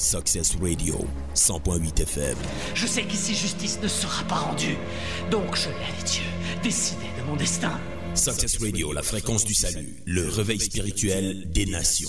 Success Radio, 100.8 FM. Je sais qu'ici justice ne sera pas rendue. Donc je laisse Dieu décider de mon destin. Success Radio, la fréquence du salut, le réveil spirituel des nations.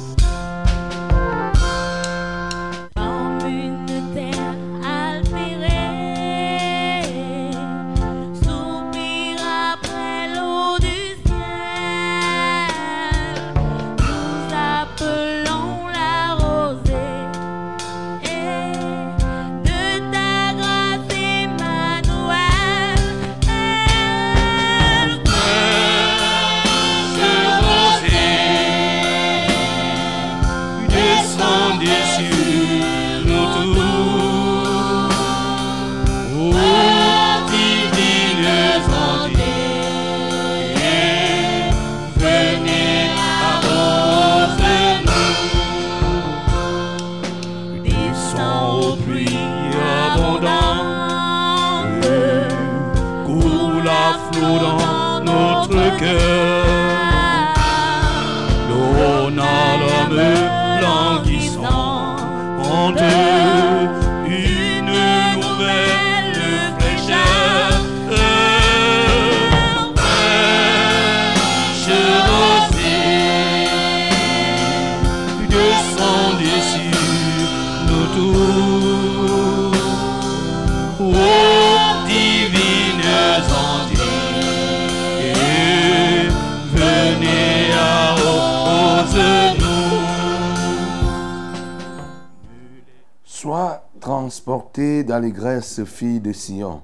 Fille de Sion.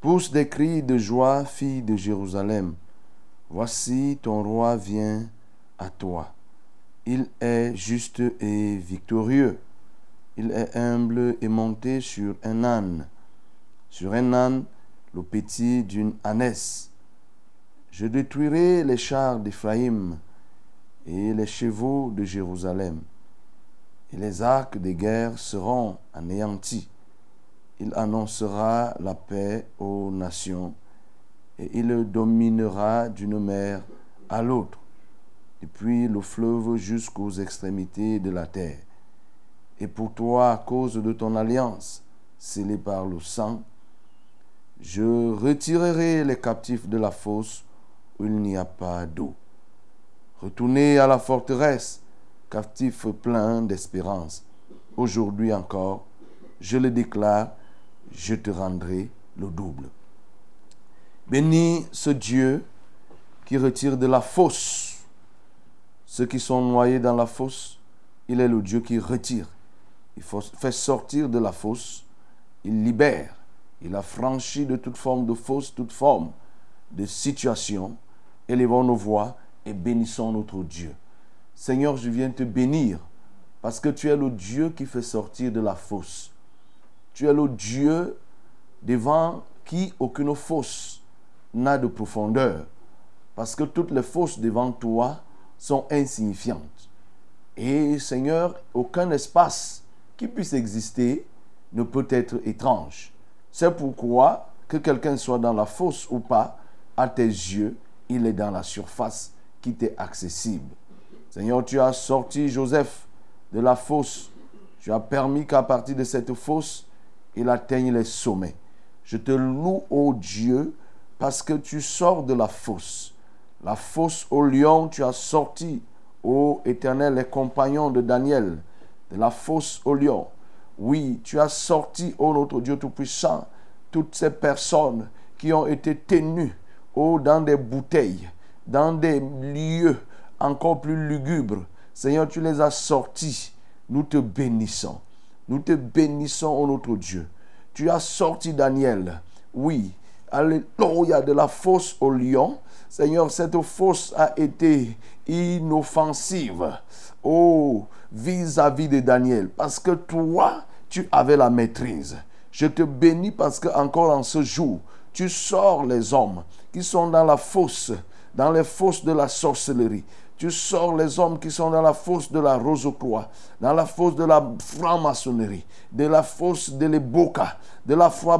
Pousse des cris de joie, fille de Jérusalem. Voici ton roi vient à toi. Il est juste et victorieux. Il est humble et monté sur un âne. Sur un âne, le petit d'une ânesse. Je détruirai les chars d'Éphraïm et les chevaux de Jérusalem et les arcs de guerre seront anéantis. Il annoncera la paix aux nations et il dominera d'une mer à l'autre, depuis le fleuve jusqu'aux extrémités de la terre. Et pour toi, à cause de ton alliance scellée par le sang, je retirerai les captifs de la fosse où il n'y a pas d'eau. Retournez à la forteresse, captifs pleins d'espérance. Aujourd'hui encore, je le déclare, je te rendrai le double. Bénis ce Dieu qui retire de la fosse ceux qui sont noyés dans la fosse. Il est le Dieu qui retire. Il fait sortir de la fosse. Il libère. Il a franchi de toute forme de fosse, toute forme de situation. Élevons nos voix et bénissons notre Dieu. Seigneur, je viens te bénir parce que tu es le Dieu qui fait sortir de la fosse. Tu es le Dieu devant qui aucune fosse n'a de profondeur. Parce que toutes les fosses devant toi sont insignifiantes. Et Seigneur, aucun espace qui puisse exister ne peut être étrange. C'est pourquoi, que quelqu'un soit dans la fosse ou pas, à tes yeux, il est dans la surface qui t'est accessible. Seigneur, tu as sorti Joseph de la fosse. Tu as permis qu'à partir de cette fosse, il atteigne les sommets. Je te loue, ô Dieu, parce que tu sors de la fosse. La fosse au lion, tu as sorti, ô Éternel, les compagnons de Daniel, de la fosse au lion. Oui, tu as sorti, ô notre Dieu Tout-Puissant, toutes ces personnes qui ont été tenues, ô dans des bouteilles, dans des lieux encore plus lugubres. Seigneur, tu les as sortis. Nous te bénissons. Nous te bénissons, ô notre Dieu. Tu as sorti Daniel, oui, alléluia, de la fosse au lion, Seigneur, cette fosse a été inoffensive. Oh, vis-à-vis de Daniel. Parce que toi, tu avais la maîtrise. Je te bénis parce que encore en ce jour, tu sors les hommes qui sont dans la fosse, dans les fosses de la sorcellerie. Tu sors les hommes qui sont dans la fosse de la Rose-Croix, dans la fosse de la franc-maçonnerie, de la fosse de l'Eboka, de la foi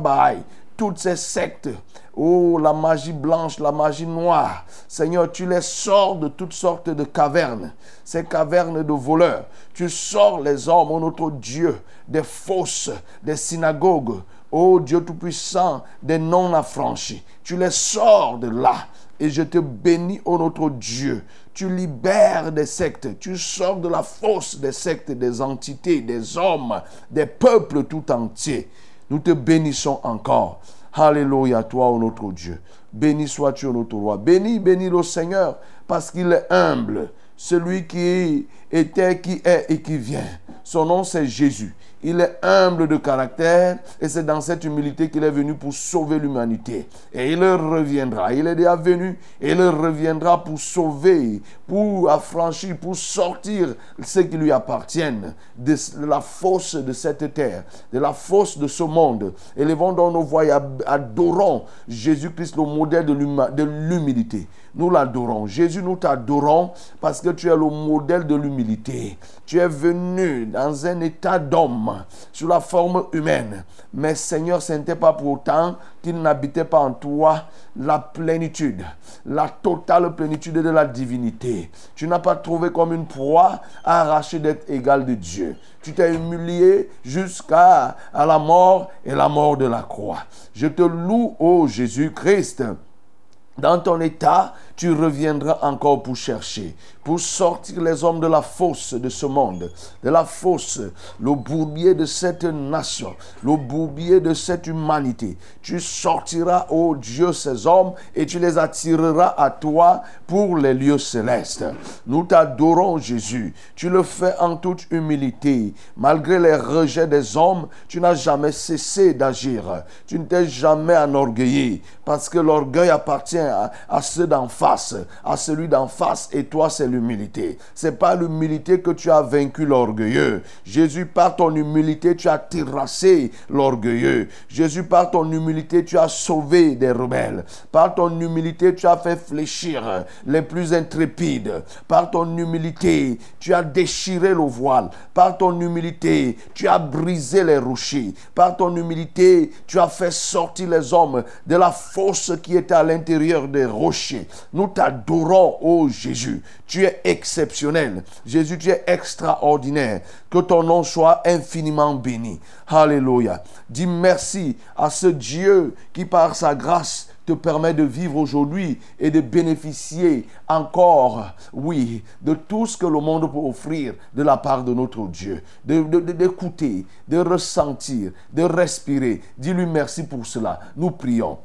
toutes ces sectes. Oh, la magie blanche, la magie noire. Seigneur, tu les sors de toutes sortes de cavernes, ces cavernes de voleurs. Tu sors les hommes, oh notre Dieu, des fosses, des synagogues. Oh Dieu Tout-Puissant, des non-affranchis. Tu les sors de là. Et je te bénis, ô notre Dieu. Tu libères des sectes. Tu sors de la fosse des sectes, des entités, des hommes, des peuples tout entiers. Nous te bénissons encore. Alléluia, toi, ô notre Dieu. Béni sois-tu, ô notre roi. Béni, béni le Seigneur, parce qu'il est humble. Celui qui était, qui est et qui vient. Son nom, c'est Jésus. Il est humble de caractère et c'est dans cette humilité qu'il est venu pour sauver l'humanité. Et il reviendra. Il est déjà venu et il reviendra pour sauver, pour affranchir, pour sortir ce qui lui appartiennent de la fosse de cette terre, de la fosse de ce monde. Élevons dans nos voix et adorons Jésus-Christ, le modèle de l'humilité. Nous l'adorons. Jésus, nous t'adorons parce que tu es le modèle de l'humilité. Tu es venu dans un état d'homme, sous la forme humaine. Mais Seigneur, ce n'était pas pour autant qu'il n'habitait pas en toi la plénitude, la totale plénitude de la divinité. Tu n'as pas trouvé comme une proie à arracher d'être égal de Dieu. Tu t'es humilié jusqu'à à la mort et la mort de la croix. Je te loue, ô Jésus-Christ. Dans ton état, tu reviendras encore pour chercher, pour sortir les hommes de la fosse de ce monde, de la fosse, le bourbier de cette nation, le bourbier de cette humanité. Tu sortiras, ô Dieu, ces hommes et tu les attireras à toi pour les lieux célestes. Nous t'adorons, Jésus. Tu le fais en toute humilité. Malgré les rejets des hommes, tu n'as jamais cessé d'agir. Tu ne t'es jamais enorgueilli parce que l'orgueil appartient à, à ceux d'en face, à celui d'en face, et toi, c'est l'humilité. C'est pas l'humilité que tu as vaincu l'orgueilleux. Jésus, par ton humilité, tu as terrassé l'orgueilleux. Jésus, par ton humilité, tu as sauvé des rebelles. Par ton humilité, tu as fait fléchir les plus intrépides. Par ton humilité, tu as déchiré le voile. Par ton humilité, tu as brisé les rochers. Par ton humilité, tu as fait sortir les hommes de la force qui était à l'intérieur des rochers. Nous t'adorons, ô Jésus. Tu es exceptionnel. Jésus, tu es extraordinaire. Que ton nom soit infiniment béni. Alléluia. Dis merci à ce Dieu qui, par sa grâce, te permet de vivre aujourd'hui et de bénéficier encore, oui, de tout ce que le monde peut offrir de la part de notre Dieu. D'écouter, de, de, de ressentir, de respirer. Dis-lui merci pour cela. Nous prions.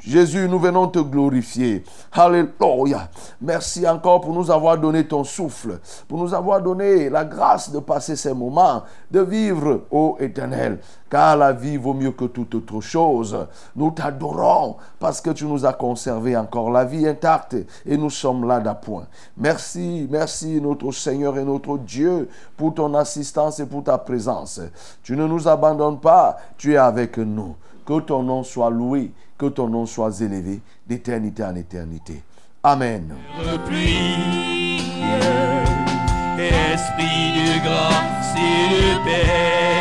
Jésus, nous venons te glorifier. Alléluia. Merci encore pour nous avoir donné ton souffle, pour nous avoir donné la grâce de passer ces moments, de vivre, ô éternel, car la vie vaut mieux que toute autre chose. Nous t'adorons parce que tu nous as conservé encore la vie intacte et nous sommes là d'appoint. Merci, merci notre Seigneur et notre Dieu pour ton assistance et pour ta présence. Tu ne nous abandonnes pas, tu es avec nous. Que ton nom soit loué, que ton nom soit élevé d'éternité en éternité. Amen. Replie, Esprit de grâce et de paix,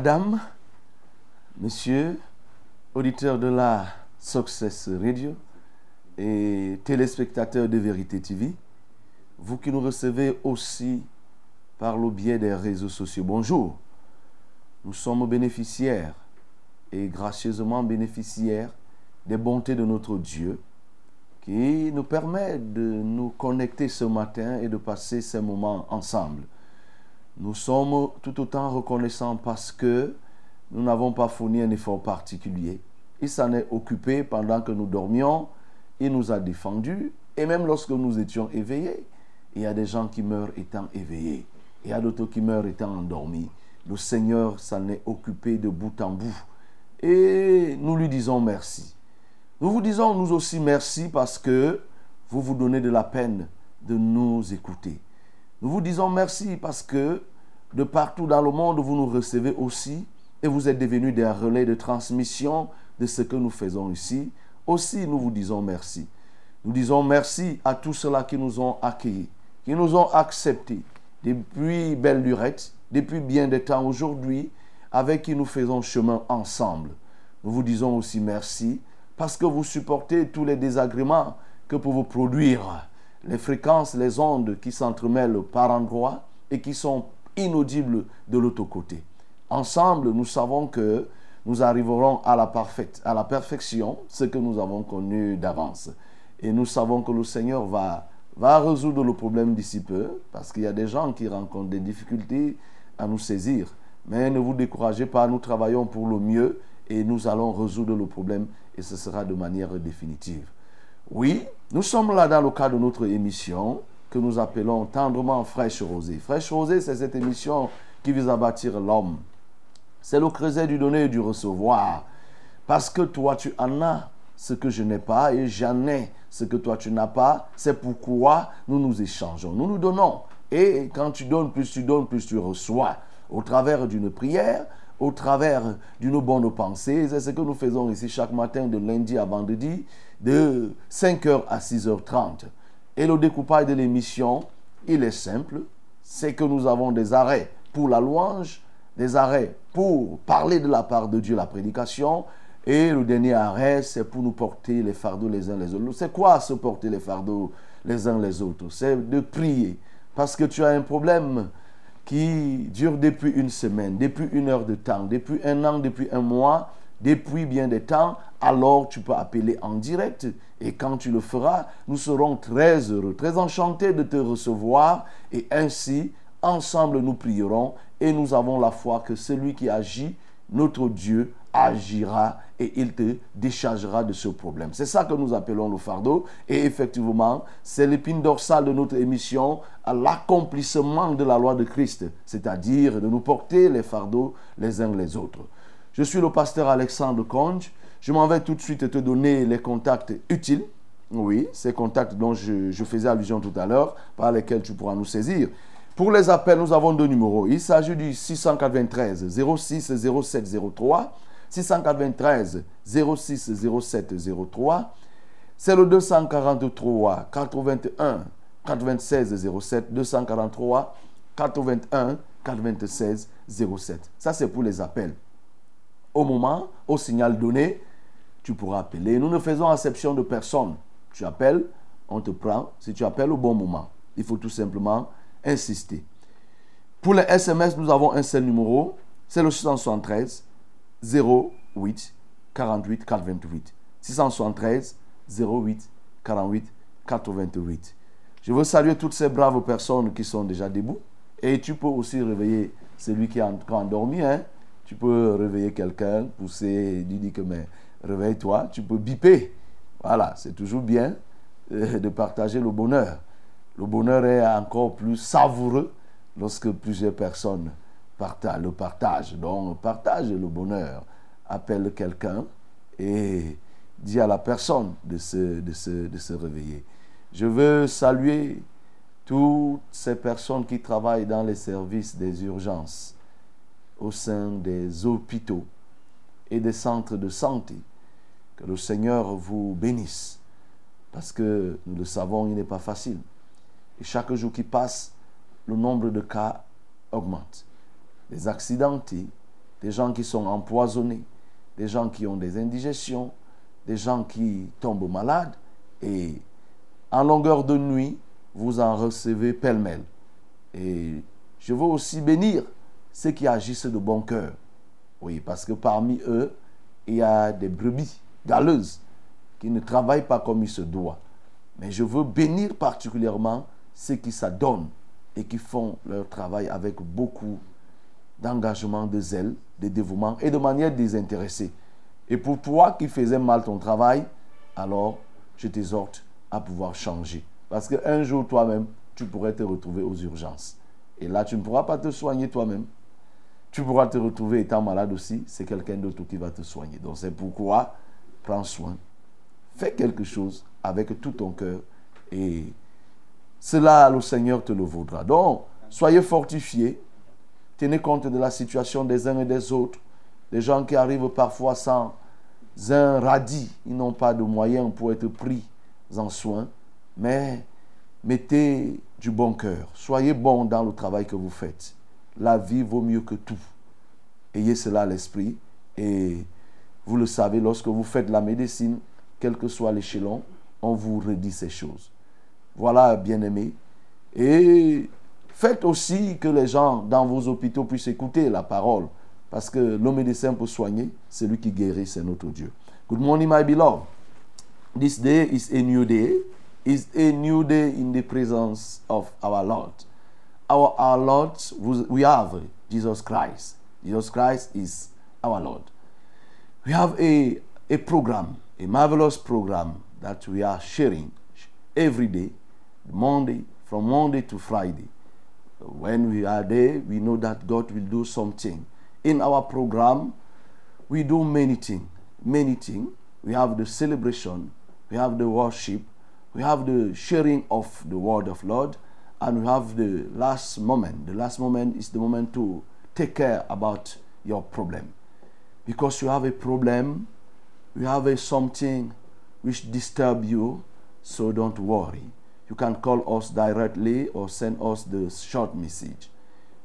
Madame, monsieur, auditeur de la Success Radio et téléspectateurs de Vérité TV, vous qui nous recevez aussi par le biais des réseaux sociaux, bonjour. nous sommes bénéficiaires et gracieusement bénéficiaires des bontés de notre Dieu qui nous permet de nous connecter ce matin et de passer ces moments ensemble. Nous sommes tout autant reconnaissants parce que nous n'avons pas fourni un effort particulier. Il s'en est occupé pendant que nous dormions, il nous a défendus et même lorsque nous étions éveillés. Il y a des gens qui meurent étant éveillés, il y a d'autres qui meurent étant endormis. Le Seigneur s'en est occupé de bout en bout et nous lui disons merci. Nous vous disons nous aussi merci parce que vous vous donnez de la peine de nous écouter. Nous vous disons merci parce que de partout dans le monde, vous nous recevez aussi et vous êtes devenus des relais de transmission de ce que nous faisons ici. Aussi, nous vous disons merci. Nous disons merci à tous ceux-là qui nous ont accueillis, qui nous ont acceptés depuis belle lurette, depuis bien des temps aujourd'hui, avec qui nous faisons chemin ensemble. Nous vous disons aussi merci parce que vous supportez tous les désagréments que vous produire les fréquences, les ondes qui s'entremêlent par endroits et qui sont inaudibles de l'autre côté. Ensemble, nous savons que nous arriverons à la, parfaite, à la perfection, ce que nous avons connu d'avance. Et nous savons que le Seigneur va, va résoudre le problème d'ici peu, parce qu'il y a des gens qui rencontrent des difficultés à nous saisir. Mais ne vous découragez pas, nous travaillons pour le mieux et nous allons résoudre le problème et ce sera de manière définitive. Oui, nous sommes là dans le cadre de notre émission que nous appelons tendrement Fraîche Rosée. Fraîche Rosée, c'est cette émission qui vise à bâtir l'homme. C'est le creuset du donner et du recevoir. Parce que toi, tu en as ce que je n'ai pas et j'en ai ce que toi, tu n'as pas. C'est pourquoi nous nous échangeons. Nous nous donnons. Et quand tu donnes, plus tu donnes, plus tu reçois. Au travers d'une prière, au travers d'une bonne pensée. C'est ce que nous faisons ici chaque matin de lundi à vendredi, de 5h à 6h30. Et le découpage de l'émission, il est simple. C'est que nous avons des arrêts pour la louange, des arrêts pour parler de la part de Dieu, la prédication. Et le dernier arrêt, c'est pour nous porter les fardeaux les uns les autres. C'est quoi se porter les fardeaux les uns les autres? C'est de prier. Parce que tu as un problème qui dure depuis une semaine, depuis une heure de temps, depuis un an, depuis un mois, depuis bien des temps, alors tu peux appeler en direct. Et quand tu le feras, nous serons très heureux, très enchantés de te recevoir. Et ainsi, ensemble, nous prierons et nous avons la foi que celui qui agit, notre Dieu, agira et il te déchargera de ce problème. C'est ça que nous appelons le fardeau. Et effectivement, c'est l'épine dorsale de notre émission à l'accomplissement de la loi de Christ, c'est-à-dire de nous porter les fardeaux les uns les autres. Je suis le pasteur Alexandre Conge. Je m'en vais tout de suite te donner les contacts utiles. Oui, ces contacts dont je, faisais allusion tout à l'heure, par lesquels tu pourras nous saisir. Pour les appels, nous avons deux numéros. Il s'agit du 693 06 07 03. 693 06 07 03. C'est le 243 81 96 07. 243 81 96 07. Ça, c'est pour les appels. Au moment, au signal donné, tu pourras appeler. Nous ne faisons exception de personne. Tu appelles, on te prend. Si tu appelles au bon moment, il faut tout simplement insister. Pour les SMS, nous avons un seul numéro. C'est le 673 08 48 428. 673 08 48 428. Je veux saluer toutes ces braves personnes qui sont déjà debout. Et tu peux aussi réveiller celui qui est encore endormi. Hein? Tu peux réveiller quelqu'un, pousser, lui dire que mais réveille-toi. Tu peux biper. Voilà, c'est toujours bien euh, de partager le bonheur. Le bonheur est encore plus savoureux lorsque plusieurs personnes le partagent. Donc, partage le bonheur. Appelle quelqu'un et dis à la personne de se, de, se, de se réveiller. Je veux saluer toutes ces personnes qui travaillent dans les services des urgences au sein des hôpitaux et des centres de santé. Que le Seigneur vous bénisse. Parce que nous le savons, il n'est pas facile. Et chaque jour qui passe, le nombre de cas augmente. Des accidentés, des gens qui sont empoisonnés, des gens qui ont des indigestions, des gens qui tombent malades. Et en longueur de nuit, vous en recevez pêle-mêle. Et je veux aussi bénir ceux qui agissent de bon cœur. Oui, parce que parmi eux, il y a des brebis galeuses qui ne travaillent pas comme il se doit. Mais je veux bénir particulièrement ceux qui s'adonnent et qui font leur travail avec beaucoup d'engagement, de zèle, de dévouement et de manière désintéressée. Et pour toi qui faisais mal ton travail, alors je t'exhorte à pouvoir changer. Parce qu'un jour, toi-même, tu pourrais te retrouver aux urgences. Et là, tu ne pourras pas te soigner toi-même. Tu pourras te retrouver étant malade aussi. C'est quelqu'un d'autre qui va te soigner. Donc c'est pourquoi, prends soin. Fais quelque chose avec tout ton cœur. Et cela, le Seigneur te le vaudra. Donc, soyez fortifiés. Tenez compte de la situation des uns et des autres. Des gens qui arrivent parfois sans un radis. Ils n'ont pas de moyens pour être pris en soin. Mais mettez du bon cœur. Soyez bon dans le travail que vous faites. La vie vaut mieux que tout. Ayez cela à l'esprit. Et vous le savez, lorsque vous faites la médecine, quel que soit l'échelon, on vous redit ces choses. Voilà, bien-aimés. Et faites aussi que les gens dans vos hôpitaux puissent écouter la parole. Parce que le médecin peut soigner, celui qui guérit, c'est notre Dieu. Good morning, my beloved. This day is a new day. It's a new day in the presence of our Lord. Our, our Lord, we have Jesus Christ. Jesus Christ is our Lord. We have a, a program, a marvelous program that we are sharing every day, Monday, from Monday to Friday. When we are there, we know that God will do something. In our program, we do many things. Many things. We have the celebration, we have the worship, we have the sharing of the word of Lord, and we have the last moment. The last moment is the moment to take care about your problem. Because you have a problem, you have a something which disturb you, so don't worry. You can call us directly or send us the short message.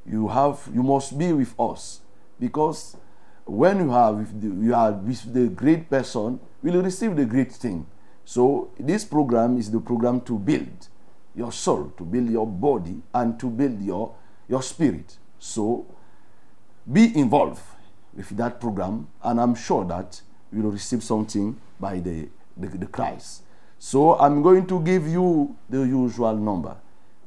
You have you must be with us because when you have with the, you are with the great person, will receive the great thing. So this program is the program to build your soul, to build your body, and to build your your spirit. So be involved with that program, and I'm sure that you will receive something by the, the, the Christ. So I'm going to give you the usual number.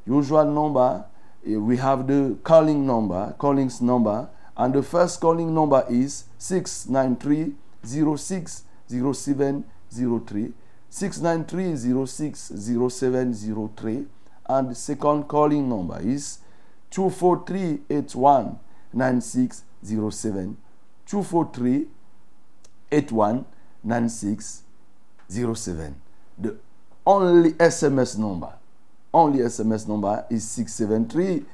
Usual number, eh, we have the calling number, callings number, and the first calling number is 693 06 0703. 693 06 0703. And the second calling number is 243 81 9607. 243 81 9607. The only SMS number, only SMS number is 673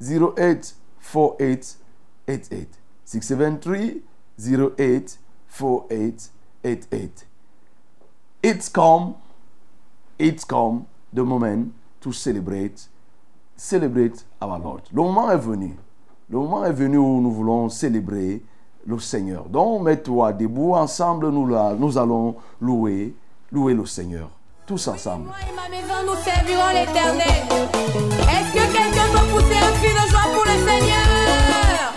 084888. 673 084888. It's come, it's come the moment to celebrate, celebrate our Lord. Le moment est venu. Le moment est venu où nous voulons célébrer le Seigneur. Donc, mets-toi debout, ensemble, nous, la- nous allons louer, louer le Seigneur. Tous ensemble. Moi et ma maison, nous servirons l'éternel. Est-ce que quelqu'un peut pousser un cri de joie pour le Seigneur?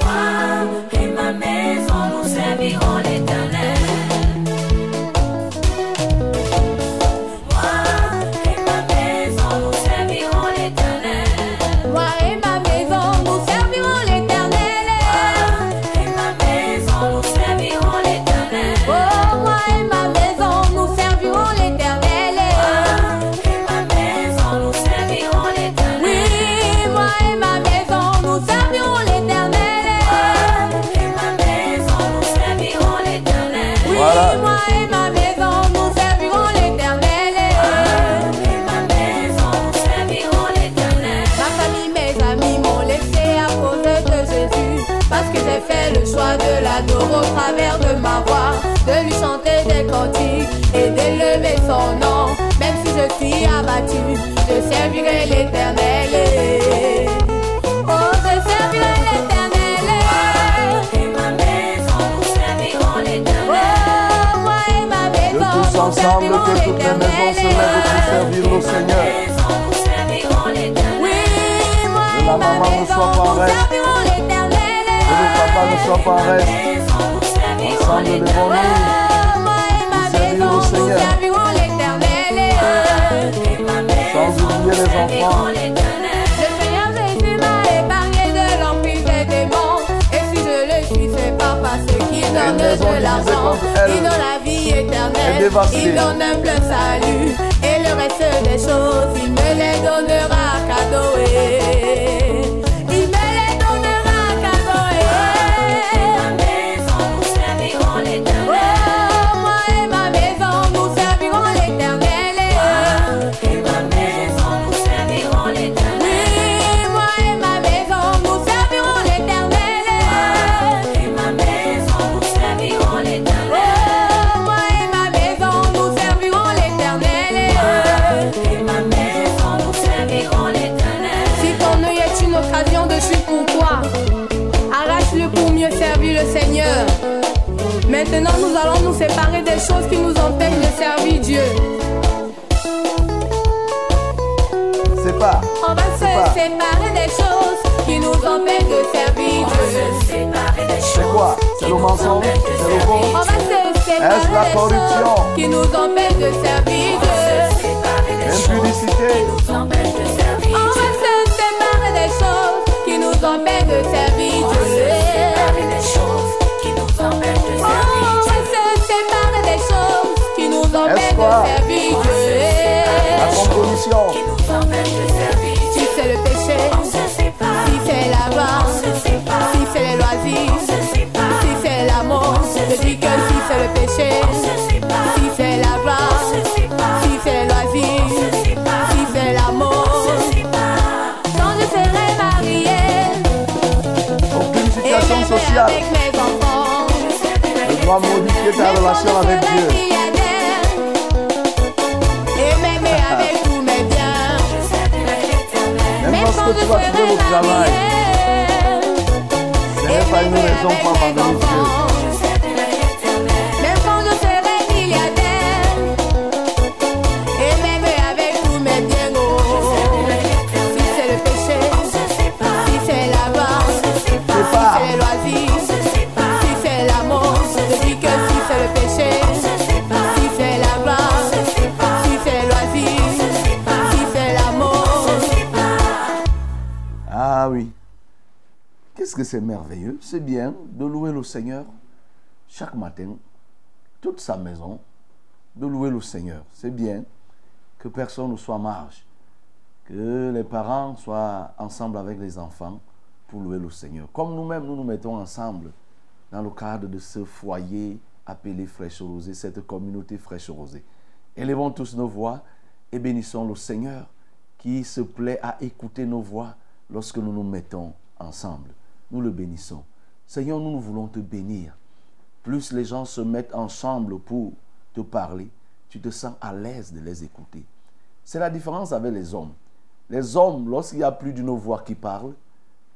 Moi et ma maison, nous servirons je servirai l'éternel. Oh, je servirai l'éternel. Et ma maison, nous servirons l'éternel. Oh, moi et ma maison, tous nous ensemble, servirons que toutes les maisons se lèvent pour servir le Seigneur. Oui, moi et ma maison, soit pas en nous servirons l'éternel. Que le papa ne soit pas reste. Ensemble, devons-nous Moi Le Seigneur Jésus m'a épargné de l'emprise des démons. Et si je le suis, c'est pas parce qu'il donne de l'argent. Il donne la vie éternelle. Il donne un plein salut. Et le reste des choses, il me les donnera à cadeau. On va se pas. séparer des choses qui nous empêchent de servir Dieu. C'est quoi C'est le mensonge C'est le On faux va se séparer Est-ce la des corruption choses qui nous empêchent de servir Dieu. L'impudicité On va se séparer des choses qui nous empêchent de servir Dieu. On va se séparer des choses qui nous empêchent de servir La Dieu. compromission c'est les loisirs, si c'est l'amour, je dis que si c'est le péché, si c'est la gloire, si c'est les loisirs, si c'est l'amour. Quand je serai mariée Aucune et situation sociale. avec mes enfants, ne doit modifier ta relation je avec serai Dieu. milliardaire et m'aimer avec tous mes biens. Même lorsque je tu vas serai le travail, mariée ce n'est pas une raison pour Que c'est merveilleux. C'est bien de louer le Seigneur chaque matin, toute sa maison, de louer le Seigneur. C'est bien que personne ne soit marge, que les parents soient ensemble avec les enfants pour louer le Seigneur. Comme nous-mêmes, nous nous mettons ensemble dans le cadre de ce foyer appelé Fraîche Rosée, cette communauté Fraîche Rosée. Élevons tous nos voix et bénissons le Seigneur qui se plaît à écouter nos voix lorsque nous nous mettons ensemble. Nous le bénissons. Seigneur, nous, nous voulons te bénir. Plus les gens se mettent ensemble pour te parler, tu te sens à l'aise de les écouter. C'est la différence avec les hommes. Les hommes, lorsqu'il y a plus d'une voix qui parle,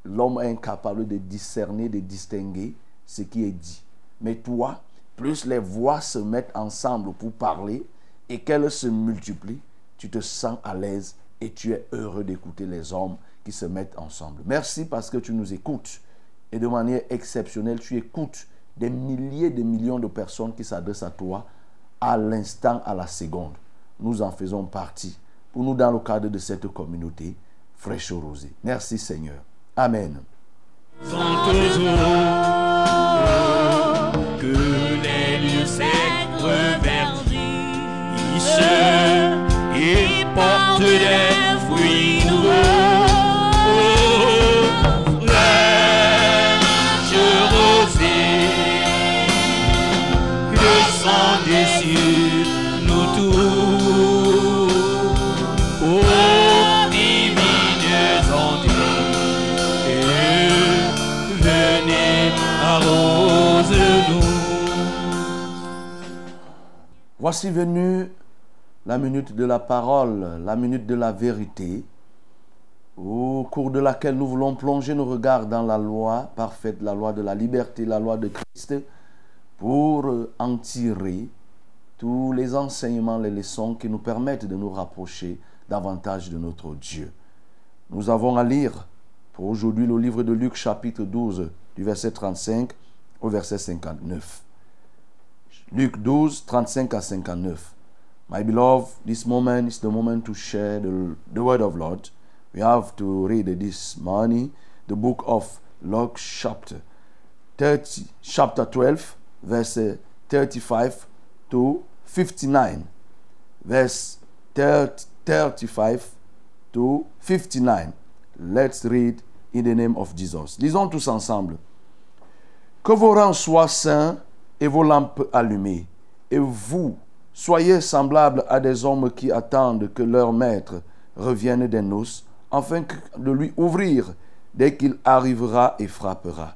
l'homme est incapable de discerner, de distinguer ce qui est dit. Mais toi, plus les voix se mettent ensemble pour parler et qu'elles se multiplient, tu te sens à l'aise et tu es heureux d'écouter les hommes se mettent ensemble. Merci parce que tu nous écoutes et de manière exceptionnelle, tu écoutes des milliers de millions de personnes qui s'adressent à toi à l'instant, à la seconde. Nous en faisons partie pour nous dans le cadre de cette communauté fraîche rosée. Merci Seigneur. Amen. que les lieux et portent des Voici venue la minute de la parole, la minute de la vérité, au cours de laquelle nous voulons plonger nos regards dans la loi parfaite, la loi de la liberté, la loi de Christ, pour en tirer tous les enseignements, les leçons qui nous permettent de nous rapprocher davantage de notre Dieu. Nous avons à lire pour aujourd'hui le livre de Luc chapitre 12 du verset 35 au verset 59. Luc 12, 35 à 59. My beloved, this moment is the moment to share the, the word of Lord. We have to read this morning the book of Luke chapter 30, chapter 12, verse 35 to 59. Verse 30, 35 to 59. Let's read in the name of Jesus. Lisons tous ensemble. Que vos rangs soient saints et vos lampes allumées. Et vous, soyez semblables à des hommes qui attendent que leur maître revienne des noces, afin de lui ouvrir dès qu'il arrivera et frappera.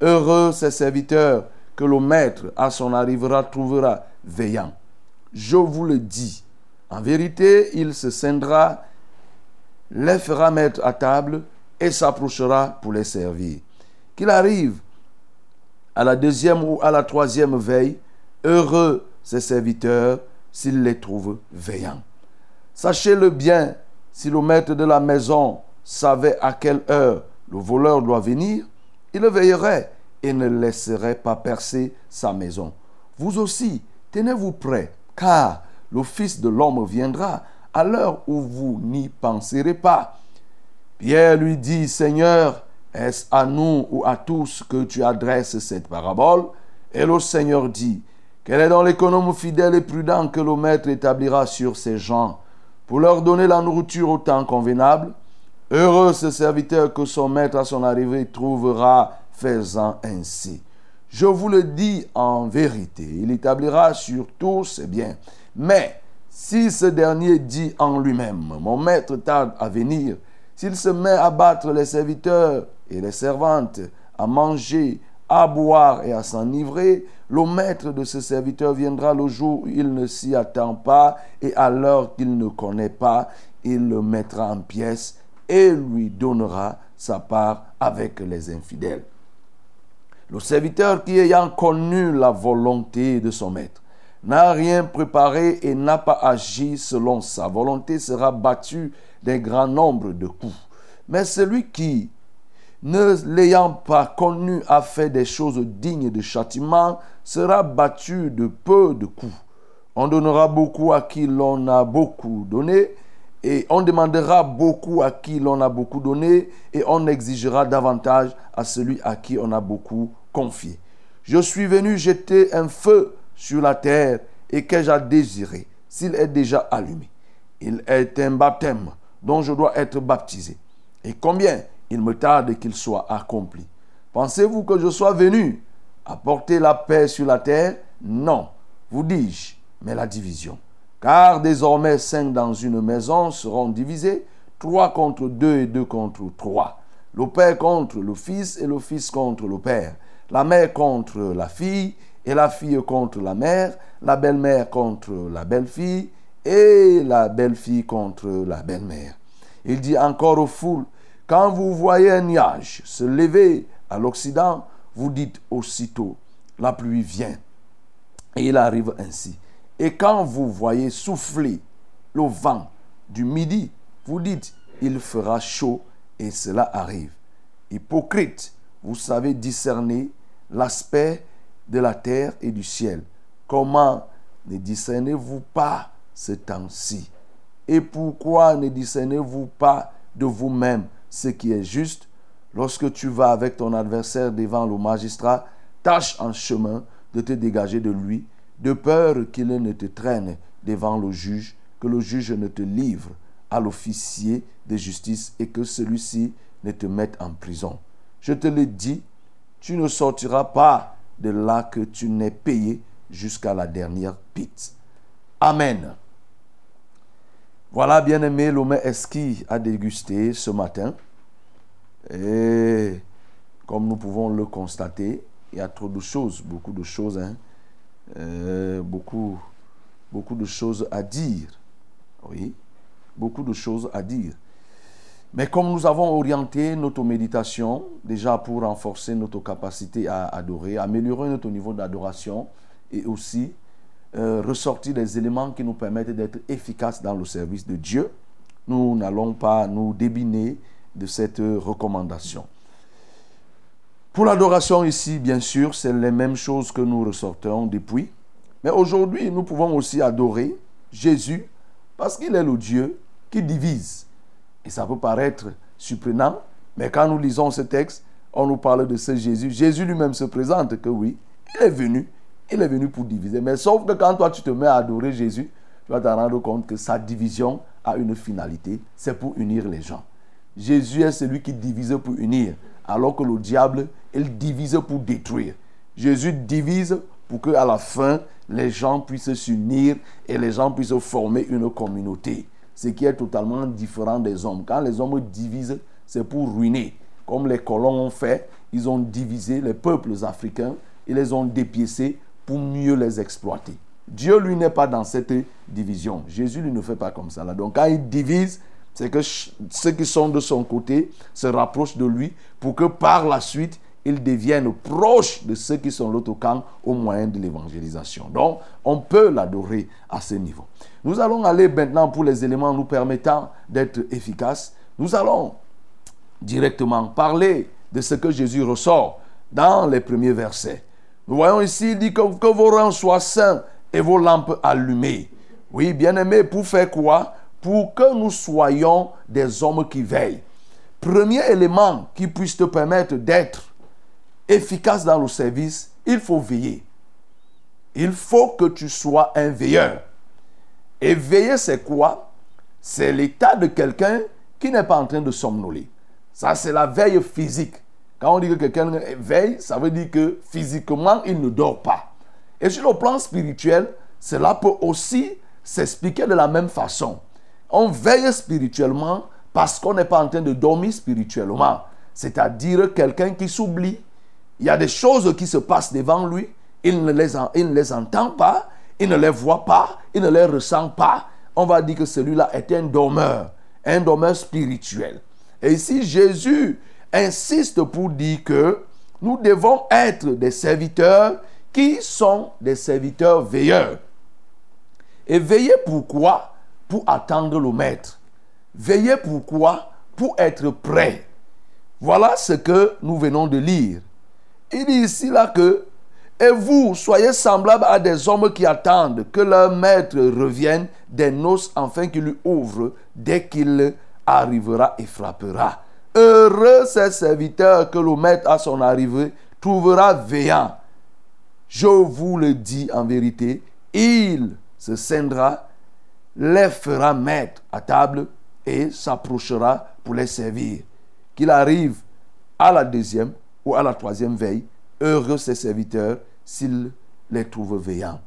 Heureux ces serviteurs que le maître à son arrivera trouvera veillant. Je vous le dis, en vérité, il se scindra, les fera mettre à table et s'approchera pour les servir. Qu'il arrive à la deuxième ou à la troisième veille, heureux ses serviteurs s'ils les trouvent veillants. Sachez-le bien, si le maître de la maison savait à quelle heure le voleur doit venir, il veillerait et ne laisserait pas percer sa maison. Vous aussi, tenez-vous prêts, car le Fils de l'homme viendra à l'heure où vous n'y penserez pas. Pierre lui dit, Seigneur, est-ce à nous ou à tous que tu adresses cette parabole? Et le Seigneur dit, quel est dans l'économe fidèle et prudent que le maître établira sur ses gens pour leur donner la nourriture au temps convenable? Heureux ce serviteur que son maître à son arrivée trouvera faisant ainsi. Je vous le dis en vérité, il établira sur tous ses biens. Mais si ce dernier dit en lui-même, mon maître tarde à venir, s'il se met à battre les serviteurs et les servantes, à manger, à boire et à s'enivrer, le maître de ce serviteur viendra le jour où il ne s'y attend pas et à l'heure qu'il ne connaît pas, il le mettra en pièces et lui donnera sa part avec les infidèles. Le serviteur qui ayant connu la volonté de son maître n'a rien préparé et n'a pas agi selon sa volonté sera battu d'un grand nombre de coups. Mais celui qui, ne l'ayant pas connu, a fait des choses dignes de châtiment, sera battu de peu de coups. On donnera beaucoup à qui l'on a beaucoup donné, et on demandera beaucoup à qui l'on a beaucoup donné, et on exigera davantage à celui à qui on a beaucoup confié. Je suis venu jeter un feu sur la terre, et qu'ai-je à désirer s'il est déjà allumé? Il est un baptême dont je dois être baptisé. Et combien il me tarde qu'il soit accompli. Pensez-vous que je sois venu apporter la paix sur la terre? Non, vous dis-je, mais la division. Car désormais cinq dans une maison seront divisés, trois contre deux et deux contre trois. Le père contre le fils et le fils contre le père. La mère contre la fille et la fille contre la mère. La belle-mère contre la belle-fille et la belle-fille contre la belle-mère. Il dit encore aux foules, quand vous voyez un nuage se lever à l'Occident, vous dites aussitôt, la pluie vient. Et il arrive ainsi. Et quand vous voyez souffler le vent du midi, vous dites, il fera chaud et cela arrive. Hypocrite, vous savez discerner l'aspect de la terre et du ciel. Comment ne discernez-vous pas ce temps-ci? Et pourquoi ne discernez-vous pas de vous-même? Ce qui est juste Lorsque tu vas avec ton adversaire devant le magistrat, tâche en chemin de te dégager de lui, de peur qu'il ne te traîne devant le juge, que le juge ne te livre à l'officier de justice et que celui-ci ne te mette en prison. Je te le dis, tu ne sortiras pas de là que tu n'aies payé jusqu'à la dernière pite. Amen. Voilà, bien aimé, le mets esquis à déguster ce matin. Et comme nous pouvons le constater, il y a trop de choses, beaucoup de choses, hein, euh, beaucoup, beaucoup de choses à dire. Oui, beaucoup de choses à dire. Mais comme nous avons orienté notre méditation déjà pour renforcer notre capacité à adorer, améliorer notre niveau d'adoration et aussi euh, ressortir les éléments qui nous permettent d'être efficaces dans le service de Dieu, nous n'allons pas nous débiner de cette recommandation. Pour l'adoration ici, bien sûr, c'est les mêmes choses que nous ressortons depuis. Mais aujourd'hui, nous pouvons aussi adorer Jésus parce qu'il est le Dieu qui divise. Et ça peut paraître surprenant, mais quand nous lisons ce texte, on nous parle de ce Jésus. Jésus lui-même se présente que oui, il est venu, il est venu pour diviser. Mais sauf que quand toi tu te mets à adorer Jésus, tu vas te rendre compte que sa division a une finalité, c'est pour unir les gens. Jésus est celui qui divise pour unir, alors que le diable, il divise pour détruire. Jésus divise pour que à la fin, les gens puissent s'unir et les gens puissent former une communauté. Ce qui est totalement différent des hommes. Quand les hommes divisent, c'est pour ruiner. Comme les colons ont fait, ils ont divisé les peuples africains, ils les ont dépiécés pour mieux les exploiter. Dieu, lui, n'est pas dans cette division. Jésus, lui, ne fait pas comme ça. Là. Donc, quand il divise, c'est que ceux qui sont de son côté se rapprochent de lui pour que par la suite, ils deviennent proches de ceux qui sont l'autre camp au moyen de l'évangélisation. Donc, on peut l'adorer à ce niveau. Nous allons aller maintenant pour les éléments nous permettant d'être efficaces. Nous allons directement parler de ce que Jésus ressort dans les premiers versets. Nous voyons ici, il dit que, vos reins soient saints et vos lampes allumées. Oui, bien aimé, pour faire quoi? Pour que nous soyons des hommes qui veillent. Premier élément qui puisse te permettre d'être efficace dans le service, il faut veiller. Il faut que tu sois un veilleur. Et veiller, c'est quoi? C'est l'état de quelqu'un qui n'est pas en train de somnoler. Ça, c'est la veille physique. Quand on dit que quelqu'un veille, ça veut dire que physiquement, il ne dort pas. Et sur le plan spirituel, cela peut aussi s'expliquer de la même façon. On veille spirituellement parce qu'on n'est pas en train de dormir spirituellement. C'est-à-dire quelqu'un qui s'oublie. Il y a des choses qui se passent devant lui. Il ne, les, entend pas. Il ne les voit pas. Il ne les ressent pas. On va dire que celui-là est un dormeur. Un dormeur spirituel. Et ici, Jésus insiste pour dire que nous devons être des serviteurs qui sont des serviteurs veilleurs. Et veiller pourquoi Pour attendre le maître. Veiller pourquoi Pour être prêt. Voilà ce que nous venons de lire. Il dit ici là que et vous, soyez semblables à des hommes qui attendent que leur maître revienne des noces afin qu'il lui ouvre dès qu'il arrivera et frappera. Heureux ces serviteurs que le maître à son arrivée trouvera veillant. Je vous le dis en vérité, il se scindra, les fera mettre à table et s'approchera pour les servir. Qu'il arrive à la deuxième ou à la troisième veille, heureux ces serviteurs s'ils les trouvent veillants.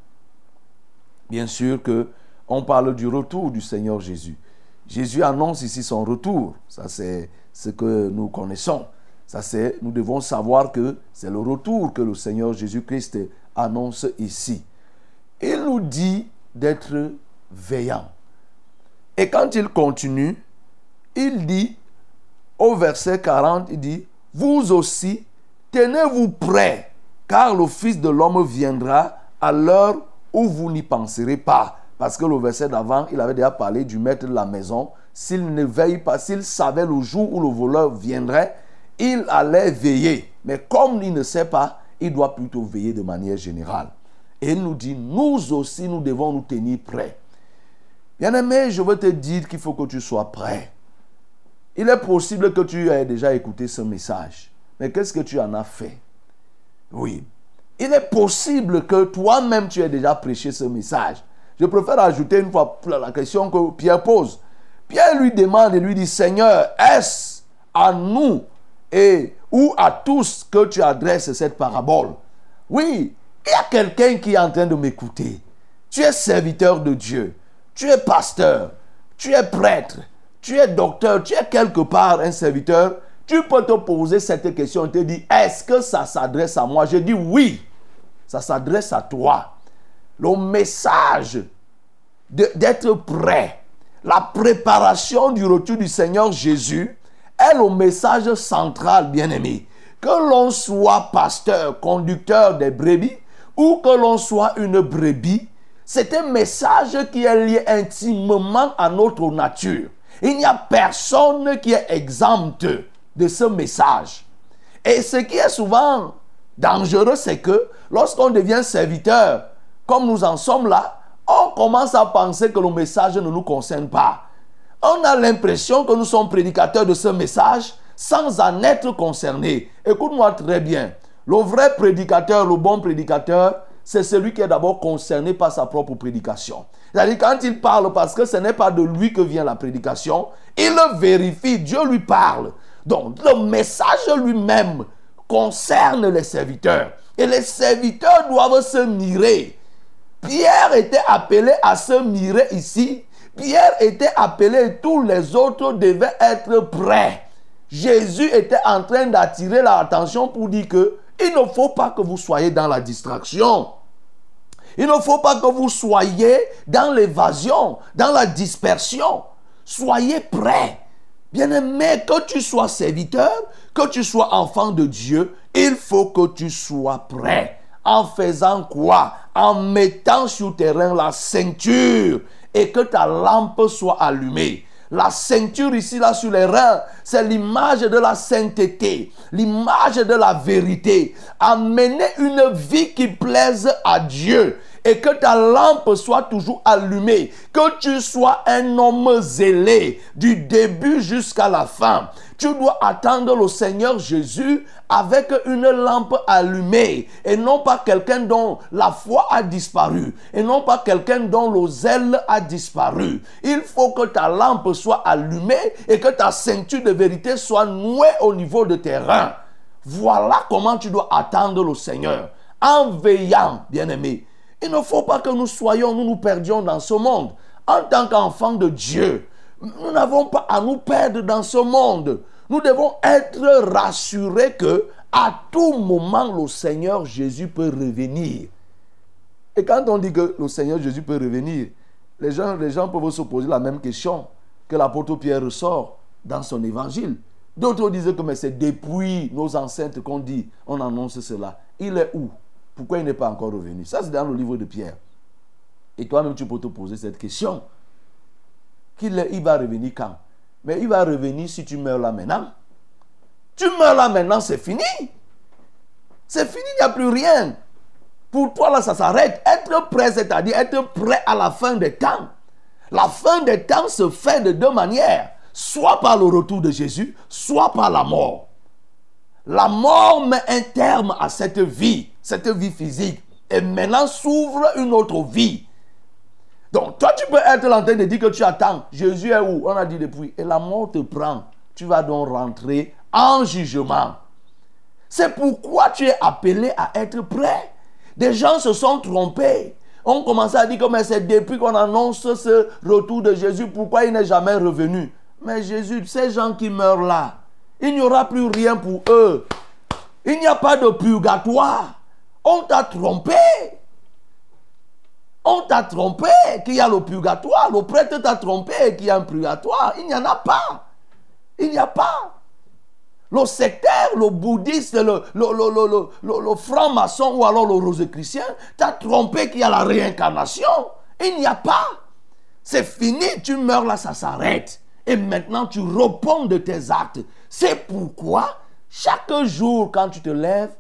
Bien sûr que on parle du retour du Seigneur Jésus. Jésus annonce ici son retour. Ça, c'est ce que nous connaissons. Ça, c'est, nous devons savoir que c'est le retour que le Seigneur Jésus-Christ annonce ici. Il nous dit d'être veillant. Et quand il continue, il dit, au verset 40, il dit, vous aussi, tenez-vous prêts, car le Fils de l'homme viendra à l'heure où vous n'y penserez pas. Parce que le verset d'avant, il avait déjà parlé du maître de la maison. S'il ne veille pas, s'il savait le jour où le voleur viendrait, il allait veiller. Mais comme il ne sait pas, il doit plutôt veiller de manière générale. Et il nous dit, nous aussi, nous devons nous tenir prêts. Bien-aimé, je veux te dire qu'il faut que tu sois prêt. Il est possible que tu aies déjà écouté ce message. Mais qu'est-ce que tu en as fait? Oui. Il est possible que toi-même tu aies déjà prêché ce message. Je préfère ajouter une fois la question que Pierre pose. Pierre lui demande et lui dit, Seigneur, est-ce à nous et ou à tous que tu adresses cette parabole? Oui, il y a quelqu'un qui est en train de m'écouter. Tu es serviteur de Dieu. Tu es pasteur. Tu es prêtre. Tu es docteur. Tu es quelque part un serviteur. Tu peux te poser cette question et te dire, est-ce que ça s'adresse à moi? Je dis oui, ça s'adresse à toi le message d'être prêt, la préparation du retour du Seigneur Jésus est le message central, bien-aimé. Que l'on soit pasteur, conducteur des brebis, ou que l'on soit une brebis, c'est un message qui est lié intimement à notre nature. Il n'y a personne qui est exempt de ce message. Et ce qui est souvent dangereux, c'est que lorsqu'on devient serviteur, comme nous en sommes là, on commence à penser que le message ne nous concerne pas. On a l'impression que nous sommes prédicateurs de ce message sans en être concernés. Écoute-moi très bien. Le vrai prédicateur, le bon prédicateur, c'est celui qui est d'abord concerné par sa propre prédication. C'est-à-dire quand il parle, parce que ce n'est pas de lui que vient la prédication, il le vérifie, Dieu lui parle. Donc le message lui-même concerne les serviteurs. Et les serviteurs doivent se mirer. Pierre était appelé à se mirer ici. Pierre était appelé tous les autres devaient être prêts. Jésus était en train d'attirer l'attention pour dire que il ne faut pas que vous soyez dans la distraction. Il ne faut pas que vous soyez dans l'évasion, dans la dispersion. Soyez prêts. Bien-aimé, que tu sois serviteur, que tu sois enfant de Dieu, il faut que tu sois prêt. En faisant quoi? En mettant sur terrain la ceinture et que ta lampe soit allumée. La ceinture ici, là, sur les reins, c'est l'image de la sainteté, l'image de la vérité. Amener une vie qui plaise à Dieu et que ta lampe soit toujours allumée, que tu sois un homme zélé du début jusqu'à la fin. Tu dois attendre le Seigneur Jésus avec une lampe allumée et non pas quelqu'un dont la foi a disparu et non pas quelqu'un dont le zèle a disparu. Il faut que ta lampe soit allumée et que ta ceinture de vérité soit nouée au niveau de tes reins. Voilà comment tu dois attendre le Seigneur en veillant, bien-aimé. Il ne faut pas que nous soyons, nous nous perdions dans ce monde. En tant qu'enfants de Dieu, nous n'avons pas à nous perdre dans ce monde. Nous devons être rassurés que à tout moment le Seigneur Jésus peut revenir. Et quand on dit que le Seigneur Jésus peut revenir, les gens, les gens peuvent se poser la même question que l'apôtre Pierre ressort dans son évangile. D'autres disent que c'est depuis nos ancêtres qu'on dit, on annonce cela. Il est où? Pourquoi il n'est pas encore revenu? Ça, c'est dans le livre de Pierre. Et toi-même, tu peux te poser cette question. Il va revenir quand? Mais il va revenir si tu meurs là maintenant. Tu meurs là maintenant, c'est fini. C'est fini, il n'y a plus rien. Pour toi, là, ça s'arrête. Être prêt, c'est-à-dire être prêt à la fin des temps. La fin des temps se fait de deux manières. Soit par le retour de Jésus, soit par la mort. La mort met un terme à cette vie cette vie physique. Et maintenant s'ouvre une autre vie. Donc toi, tu peux être en train de dire que tu attends. Jésus est où? On a dit depuis. Et la mort te prend. Tu vas donc rentrer en jugement. C'est pourquoi tu es appelé à être prêt. Des gens se sont trompés. On commençait à dire que c'est depuis qu'on annonce ce retour de Jésus, pourquoi il n'est jamais revenu? Mais Jésus, ces gens qui meurent là, il n'y aura plus rien pour eux. Il n'y a pas de purgatoire. On t'a trompé. On t'a trompé qu'il y a le purgatoire. Le prêtre t'a trompé qu'il y a un purgatoire. Il n'y en a pas. Il n'y a pas. Le sectaire, le bouddhiste, le, le, franc-maçon ou alors le rosicrucien t'a trompé qu'il y a la réincarnation. Il n'y a pas. C'est fini, tu meurs là, ça s'arrête. Et maintenant, tu réponds de tes actes. C'est pourquoi, chaque jour, quand tu te lèves,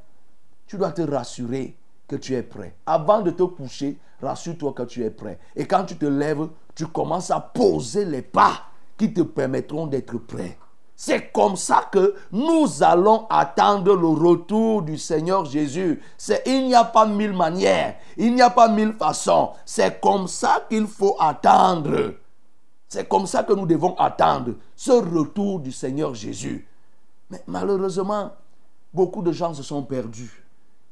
tu dois te rassurer que tu es prêt. Avant de te coucher, rassure-toi que tu es prêt. Et quand tu te lèves, tu commences à poser les pas qui te permettront d'être prêt. C'est comme ça que nous allons attendre le retour du Seigneur Jésus. C'est il n'y a pas mille manières, il n'y a pas mille façons. C'est comme ça qu'il faut attendre. C'est comme ça que nous devons attendre ce retour du Seigneur Jésus. Mais malheureusement, beaucoup de gens se sont perdus.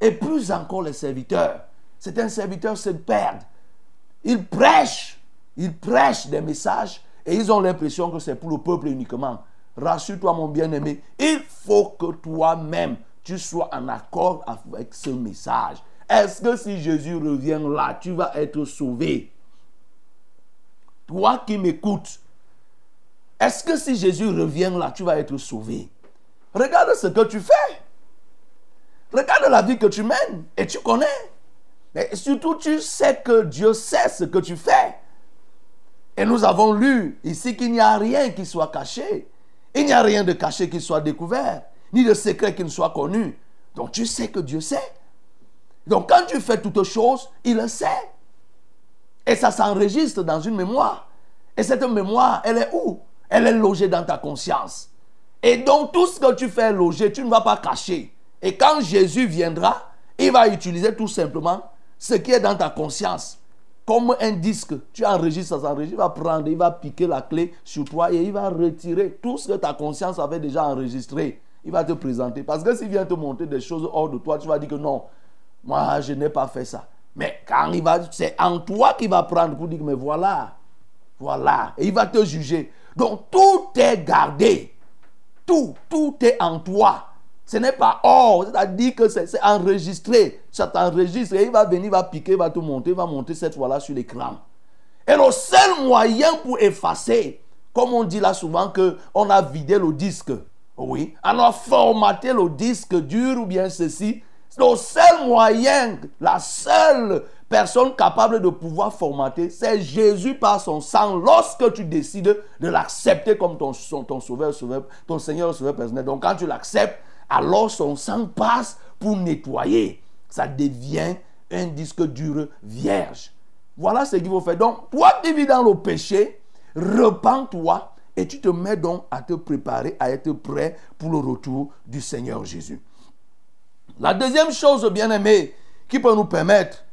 Et plus encore les serviteurs. Certains serviteurs se perdent. Ils prêchent. Ils prêchent des messages et ils ont l'impression que c'est pour le peuple uniquement. Rassure-toi mon bien-aimé, il faut que toi-même tu sois en accord avec ce message. Est-ce que si Jésus revient là, tu vas être sauvé? Toi qui m'écoutes, est-ce que si Jésus revient là, tu vas être sauvé? Regarde ce que tu fais. Regarde la vie que tu mènes et tu connais. Mais surtout, tu sais que Dieu sait ce que tu fais. Et nous avons lu ici qu'il n'y a rien qui soit caché. Il n'y a rien de caché qui soit découvert, ni de secret qui ne soit connu. Donc tu sais que Dieu sait. Donc quand tu fais toutes choses, il le sait. Et ça s'enregistre dans une mémoire. Et cette mémoire, elle est où? Elle est logée dans ta conscience. Et donc, tout ce que tu fais loger, tu ne vas pas cacher. Et quand Jésus viendra, il va utiliser tout simplement ce qui est dans ta conscience. Comme un disque, tu enregistres, ça il va prendre, il va piquer la clé sur toi et il va retirer tout ce que ta conscience avait déjà enregistré. Il va te présenter. Parce que s'il vient te montrer des choses hors de toi, tu vas dire que non, moi je n'ai pas fait ça. Mais quand il va, c'est en toi qu'il va prendre pour dire, mais voilà, voilà. Et il va te juger. Donc tout est gardé. Tout, tout est en toi. Ce n'est pas hors, c'est-à-dire que c'est enregistré. Ça t'enregistre et il va venir, il va piquer, il va te monter, il va monter cette fois-là sur l'écran. Et le seul moyen pour effacer, comme on dit là souvent que on a vidé le disque, oui, on a formaté le disque dur ou bien ceci, le seul moyen, la seule personne capable de pouvoir formater, c'est Jésus par son sang lorsque tu décides de l'accepter comme ton, ton sauveur, sauveur, ton Seigneur, sauveur personnel. Donc quand tu l'acceptes, alors son sang passe pour nettoyer. Ça devient un disque dur vierge. Voilà ce qu'il faut faire. Donc, toi qui vis dans le péché, repens-toi et tu te mets donc à te préparer, à être prêt pour le retour du Seigneur Jésus. La deuxième chose, bien aimé, qui peut nous permettre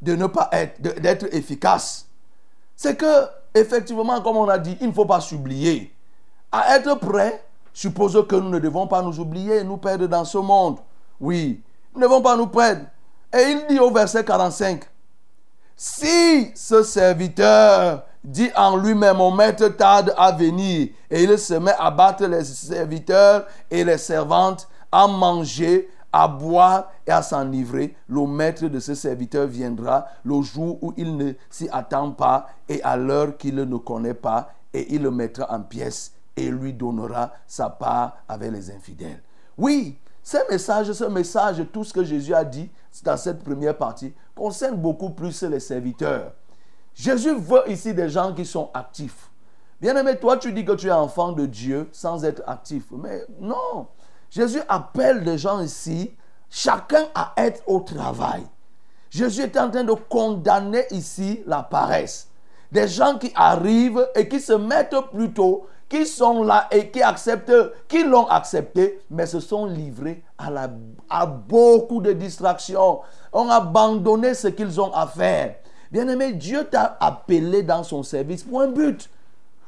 de ne pas être, d'être efficace, c'est que, effectivement, comme on a dit, il ne faut pas s'oublier. À être prêt, suppose que nous ne devons pas nous oublier, nous perdre dans ce monde. Oui, nous ne devons pas nous perdre. Et il dit au verset 45, si ce serviteur dit en lui-même, mon maître tarde à venir, et il se met à battre les serviteurs et les servantes, à manger, à boire et à s'enivrer, le maître de ce serviteur viendra le jour où il ne s'y attend pas et à l'heure qu'il ne connaît pas, et il le mettra en pièces et lui donnera sa part avec les infidèles. Oui, ce message, ce message, tout ce que Jésus a dit dans cette première partie, concerne beaucoup plus les serviteurs. Jésus veut ici des gens qui sont actifs. Bien aimé, toi, tu dis que tu es enfant de Dieu sans être actif. Mais non, Jésus appelle des gens ici, chacun à être au travail. Jésus est en train de condamner ici la paresse. Des gens qui arrivent et qui se mettent plutôt qui sont là et qui acceptent, qui l'ont accepté, mais se sont livrés à, la, à beaucoup de distractions, ont abandonné ce qu'ils ont à faire. Bien-aimé, Dieu t'a appelé dans son service pour un but,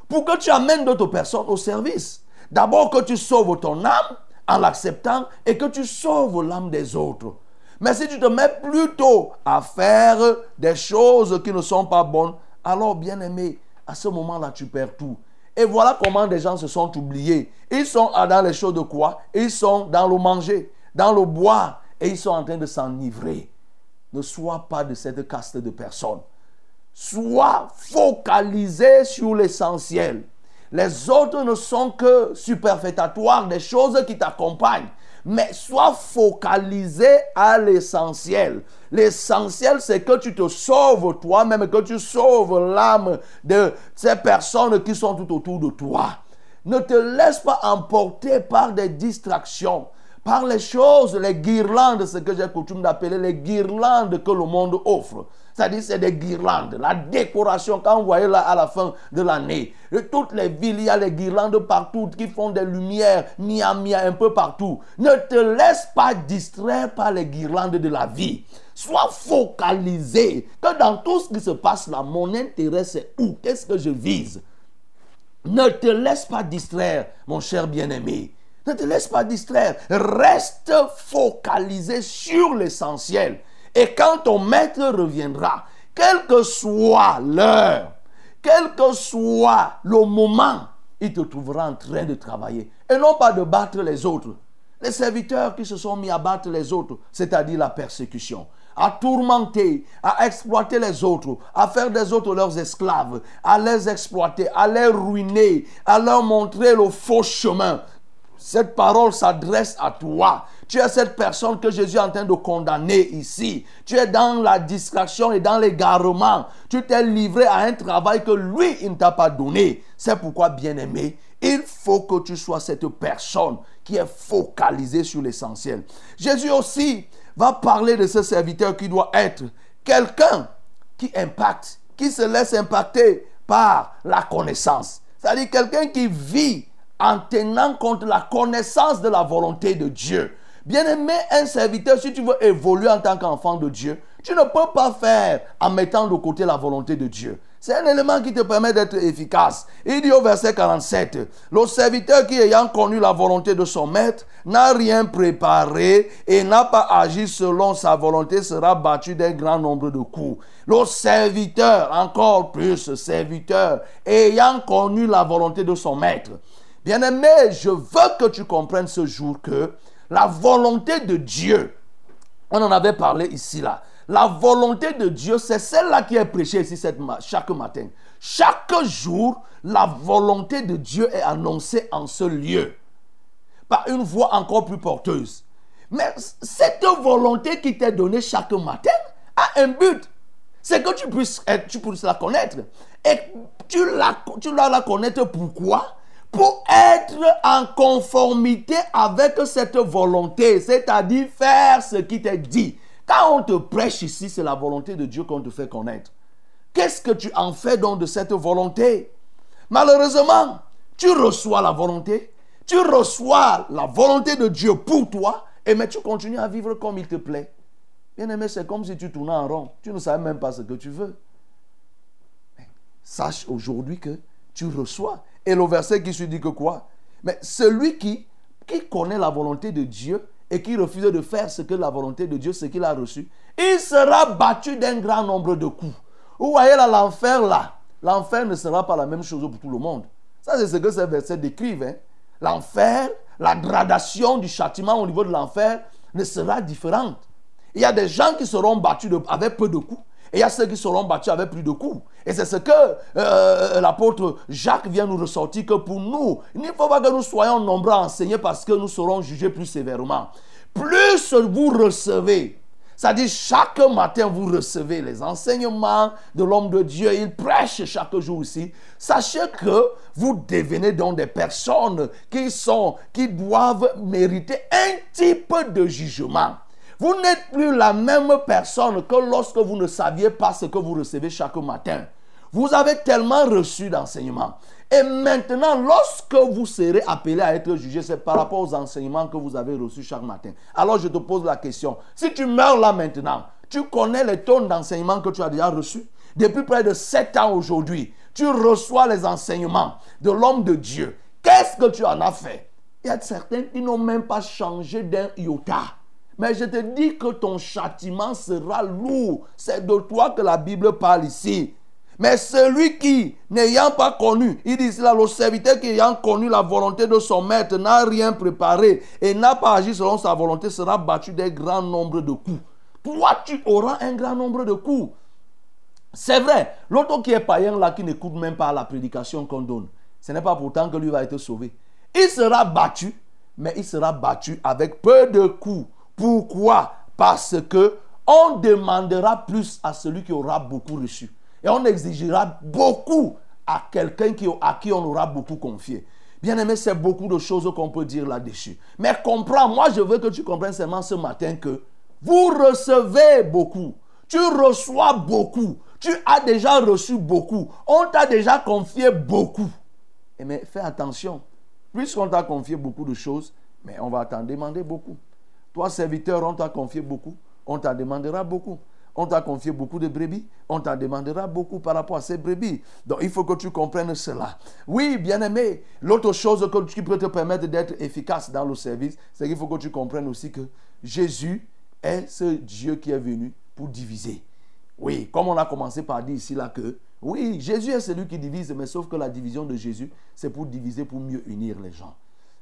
pour que tu amènes d'autres personnes au service. D'abord que tu sauves ton âme en l'acceptant et que tu sauves l'âme des autres. Mais si tu te mets plutôt à faire des choses qui ne sont pas bonnes, alors bien-aimé, à ce moment-là, tu perds tout. Et voilà comment des gens se sont oubliés. Ils sont dans les choses de quoi? Ils sont dans le manger, dans le boire, et ils sont en train de s'enivrer. Ne sois pas de cette caste de personnes. Sois focalisé sur l'essentiel. Les autres ne sont que superfétatoires des choses qui t'accompagnent mais sois focalisé à l'essentiel. L'essentiel, c'est que tu te sauves toi-même, que tu sauves l'âme de ces personnes qui sont tout autour de toi. Ne te laisse pas emporter par des distractions, par les choses, les guirlandes, ce que j'ai coutume d'appeler les guirlandes que le monde offre. C'est-à-dire, c'est des guirlandes. La décoration, quand vous voyez là à la fin de l'année, toutes les villes, il y a les guirlandes partout qui font des lumières, mia mia un peu partout. Ne te laisse pas distraire par les guirlandes de la vie. Sois focalisé que dans tout ce qui se passe là, mon intérêt c'est où? Qu'est-ce que je vise? Ne te laisse pas distraire, mon cher bien-aimé. Ne te laisse pas distraire. Reste focalisé sur l'essentiel. Et quand ton maître reviendra, quelle que soit l'heure, quel que soit le moment, il te trouvera en train de travailler. Et non pas de battre les autres. Les serviteurs qui se sont mis à battre les autres, c'est-à-dire la persécution, à tourmenter, à exploiter les autres, à faire des autres leurs esclaves, à les exploiter, à les ruiner, à leur montrer le faux chemin. Cette parole s'adresse à toi. Tu es cette personne que Jésus est en train de condamner ici. Tu es dans la distraction et dans l'égarement. Tu t'es livré à un travail que lui, il ne t'a pas donné. C'est pourquoi, bien-aimé, il faut que tu sois cette personne qui est focalisée sur l'essentiel. Jésus aussi va parler de ce serviteur qui doit être quelqu'un qui impacte, qui se laisse impacter par la connaissance. C'est-à-dire quelqu'un qui vit en tenant compte la connaissance de la volonté de Dieu. Bien-aimé, un serviteur, si tu veux évoluer en tant qu'enfant de Dieu, tu ne peux pas faire en mettant de côté la volonté de Dieu. C'est un élément qui te permet d'être efficace. Il dit au verset 47, le serviteur qui ayant connu la volonté de son maître n'a rien préparé et n'a pas agi selon sa volonté sera battu d'un grand nombre de coups. Le serviteur, encore plus serviteur, ayant connu la volonté de son maître. Bien-aimé, je veux que tu comprennes ce jour que la volonté de Dieu, on en avait parlé ici là. La volonté de Dieu, c'est celle-là qui est prêchée ici chaque matin. Chaque jour, la volonté de Dieu est annoncée en ce lieu par une voix encore plus porteuse. Mais cette volonté qui t'est donnée chaque matin a un but. C'est que tu puisses, tu la connaître. Et tu la, tu la, la connaître pourquoi? Pour être en conformité avec cette volonté, c'est-à-dire faire ce qui t'est dit. Quand on te prêche ici, c'est la volonté de Dieu qu'on te fait connaître. Qu'est-ce que tu en fais donc de cette volonté? Malheureusement, tu reçois la volonté, tu reçois la volonté de Dieu pour toi, et mais tu continues à vivre comme il te plaît. Bien aimé, c'est comme si tu tournais en rond. Tu ne savais même pas ce que tu veux. sache aujourd'hui que tu reçois. Et le verset qui se dit que quoi? Mais celui qui, qui connaît la volonté de Dieu et qui refuse de faire ce que la volonté de Dieu, ce qu'il a reçu, il sera battu d'un grand nombre de coups. Vous voyez là, l'enfer là, l'enfer ne sera pas la même chose pour tout le monde. Ça, c'est ce que ces versets décrivent. Hein. L'enfer, la gradation du châtiment au niveau de l'enfer ne sera différente. Il y a des gens qui seront battus avec peu de coups. Et il y a ceux qui seront battus avec plus de coups. Et c'est ce que euh, l'apôtre Jacques vient nous ressortir que pour nous, il ne faut pas que nous soyons nombreux à enseigner parce que nous serons jugés plus sévèrement. Plus vous recevez, c'est-à-dire chaque matin vous recevez les enseignements de l'homme de Dieu, il prêche chaque jour aussi. Sachez que vous devenez donc des personnes qui sont, qui doivent mériter un type de jugement. Vous n'êtes plus la même personne que lorsque vous ne saviez pas ce que vous recevez chaque matin. Vous avez tellement reçu d'enseignements. Et maintenant, lorsque vous serez appelé à être jugé, c'est par rapport aux enseignements que vous avez reçus chaque matin. Alors je te pose la question. Si tu meurs là maintenant, tu connais les tonnes d'enseignements que tu as déjà reçus? Depuis près de sept ans aujourd'hui, tu reçois les enseignements de l'homme de Dieu. Qu'est-ce que tu en as fait? Il y a certains qui n'ont même pas changé d'un iota. Mais je te dis que ton châtiment sera lourd. C'est de toi que la Bible parle ici. Mais celui qui, n'ayant pas connu, il dit là, le serviteur qui ayant connu la volonté de son maître, n'a rien préparé et n'a pas agi selon sa volonté, sera battu d'un grand nombre de coups. Toi, tu auras un grand nombre de coups. C'est vrai, l'autre qui est païen là, qui n'écoute même pas la prédication qu'on donne, ce n'est pas pourtant que lui va être sauvé. Il sera battu, mais il sera battu avec peu de coups. Pourquoi? Parce que on demandera plus à celui qui aura beaucoup reçu. Et on exigera beaucoup à quelqu'un à qui on aura beaucoup confié. Bien aimé, c'est beaucoup de choses qu'on peut dire là-dessus. Mais comprends, moi je veux que tu comprennes seulement ce matin que vous recevez beaucoup. Tu reçois beaucoup. Tu as déjà reçu beaucoup. On t'a déjà confié beaucoup. Et mais fais attention. Puisqu'on t'a confié beaucoup de choses, mais on va t'en demander beaucoup. Toi, serviteur, on t'a confié beaucoup, on t'en demandera beaucoup. On t'a confié beaucoup de brebis, on t'en demandera beaucoup par rapport à ces brebis. Donc il faut que tu comprennes cela. Oui, bien-aimé, l'autre chose qui peut te permettre d'être efficace dans le service, c'est qu'il faut que tu comprennes aussi que Jésus est ce Dieu qui est venu pour diviser. Oui, comme on a commencé par dire ici là que, oui, Jésus est celui qui divise, mais sauf que la division de Jésus, c'est pour diviser, pour mieux unir les gens.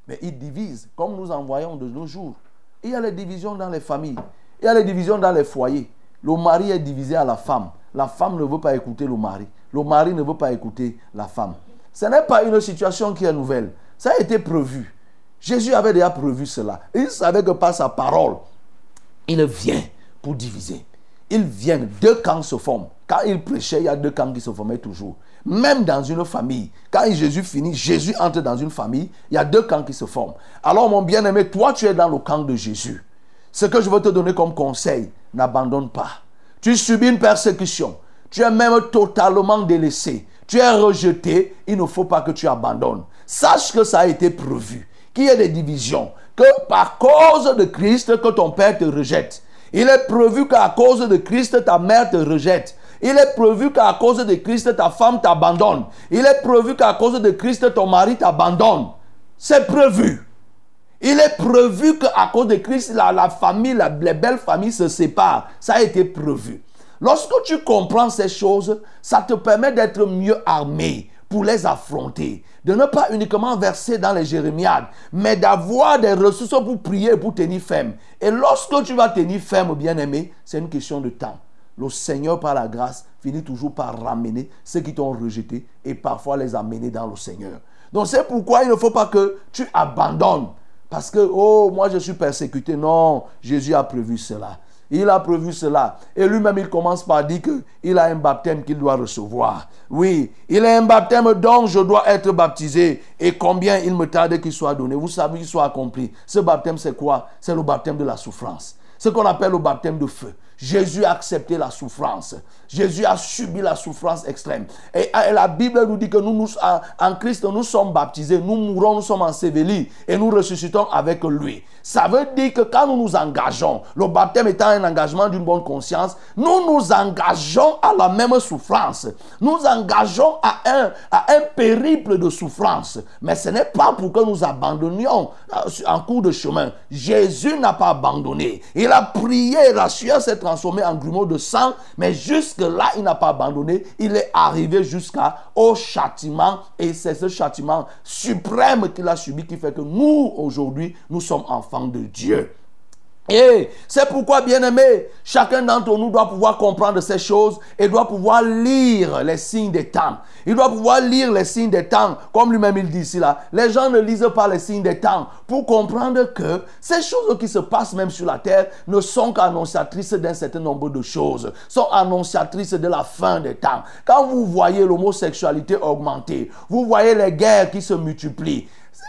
Mais il divise, comme nous en voyons de nos jours. Il y a les divisions dans les familles. Il y a les divisions dans les foyers. Le mari est divisé à la femme. La femme ne veut pas écouter le mari. Le mari ne veut pas écouter la femme. Ce n'est pas une situation qui est nouvelle. Ça a été prévu. Jésus avait déjà prévu cela. Il savait que par sa parole, il vient pour diviser. Il vient, deux camps se forment. Quand il prêchait, il y a deux camps qui se formaient toujours. Même dans une famille, quand Jésus finit, Jésus entre dans une famille, il y a deux camps qui se forment. Alors mon bien-aimé, toi tu es dans le camp de Jésus. Ce que je veux te donner comme conseil, n'abandonne pas. Tu subis une persécution. tu es même totalement délaissé, tu es rejeté, il ne faut pas que tu abandonnes. Sache que ça a été prévu, qu'il y ait des divisions, que par cause de Christ que ton père te rejette. Il est prévu qu'à cause de Christ ta mère te rejette. Il est prévu qu'à cause de Christ ta femme t'abandonne. Il est prévu qu'à cause de Christ ton mari t'abandonne. C'est prévu. Il est prévu qu'à cause de Christ, la, famille, les belles familles se séparent. Ça a été prévu. Lorsque tu comprends ces choses, ça te permet d'être mieux armé pour les affronter. De ne pas uniquement verser dans les jérémiades, mais d'avoir des ressources pour prier et pour tenir ferme. Et lorsque tu vas tenir ferme, bien-aimé, c'est une question de temps. Le Seigneur, par la grâce, finit toujours par ramener ceux qui t'ont rejeté et parfois les amener dans le Seigneur. Donc c'est pourquoi il ne faut pas que tu abandonnes. Parce que, oh, moi je suis persécuté. Non, Jésus a prévu cela. Il a prévu cela. Et lui-même, il commence par dire qu'il a un baptême qu'il doit recevoir. Oui, il a un baptême dont je dois être baptisé. Et combien il me tarde qu'il soit donné. Vous savez qu'il soit accompli. Ce baptême, c'est quoi? C'est le baptême de la souffrance. Ce qu'on appelle le baptême de feu. Jésus a accepté la souffrance. Jésus a subi la souffrance extrême. Et, et la Bible nous dit que nous, nous, en, en Christ, nous sommes baptisés, nous mourons, nous sommes ensevelis et nous ressuscitons avec lui. Ça veut dire que quand nous nous engageons, le baptême étant un engagement d'une bonne conscience, nous nous engageons à la même souffrance. Nous engageons à un, à un périple de souffrance. Mais ce n'est pas pour que nous abandonnions euh, en cours de chemin. Jésus n'a pas abandonné. Il a prié, la sueur s'est transformée en grumeau de sang, mais jusque-là, il n'a pas abandonné. Il est arrivé jusqu'au châtiment, et c'est ce châtiment suprême qu'il a subi qui fait que nous, aujourd'hui, nous sommes enfants de Dieu. Et c'est pourquoi, bien-aimé, chacun d'entre nous doit pouvoir comprendre ces choses et doit pouvoir lire les signes des temps. Il doit pouvoir lire les signes des temps, comme lui-même il dit ici là. Les gens ne lisent pas les signes des temps pour comprendre que ces choses qui se passent même sur la terre ne sont qu'annonciatrices d'un certain nombre de choses, sont annonciatrices de la fin des temps. Quand vous voyez l'homosexualité augmenter, vous voyez les guerres qui se multiplient,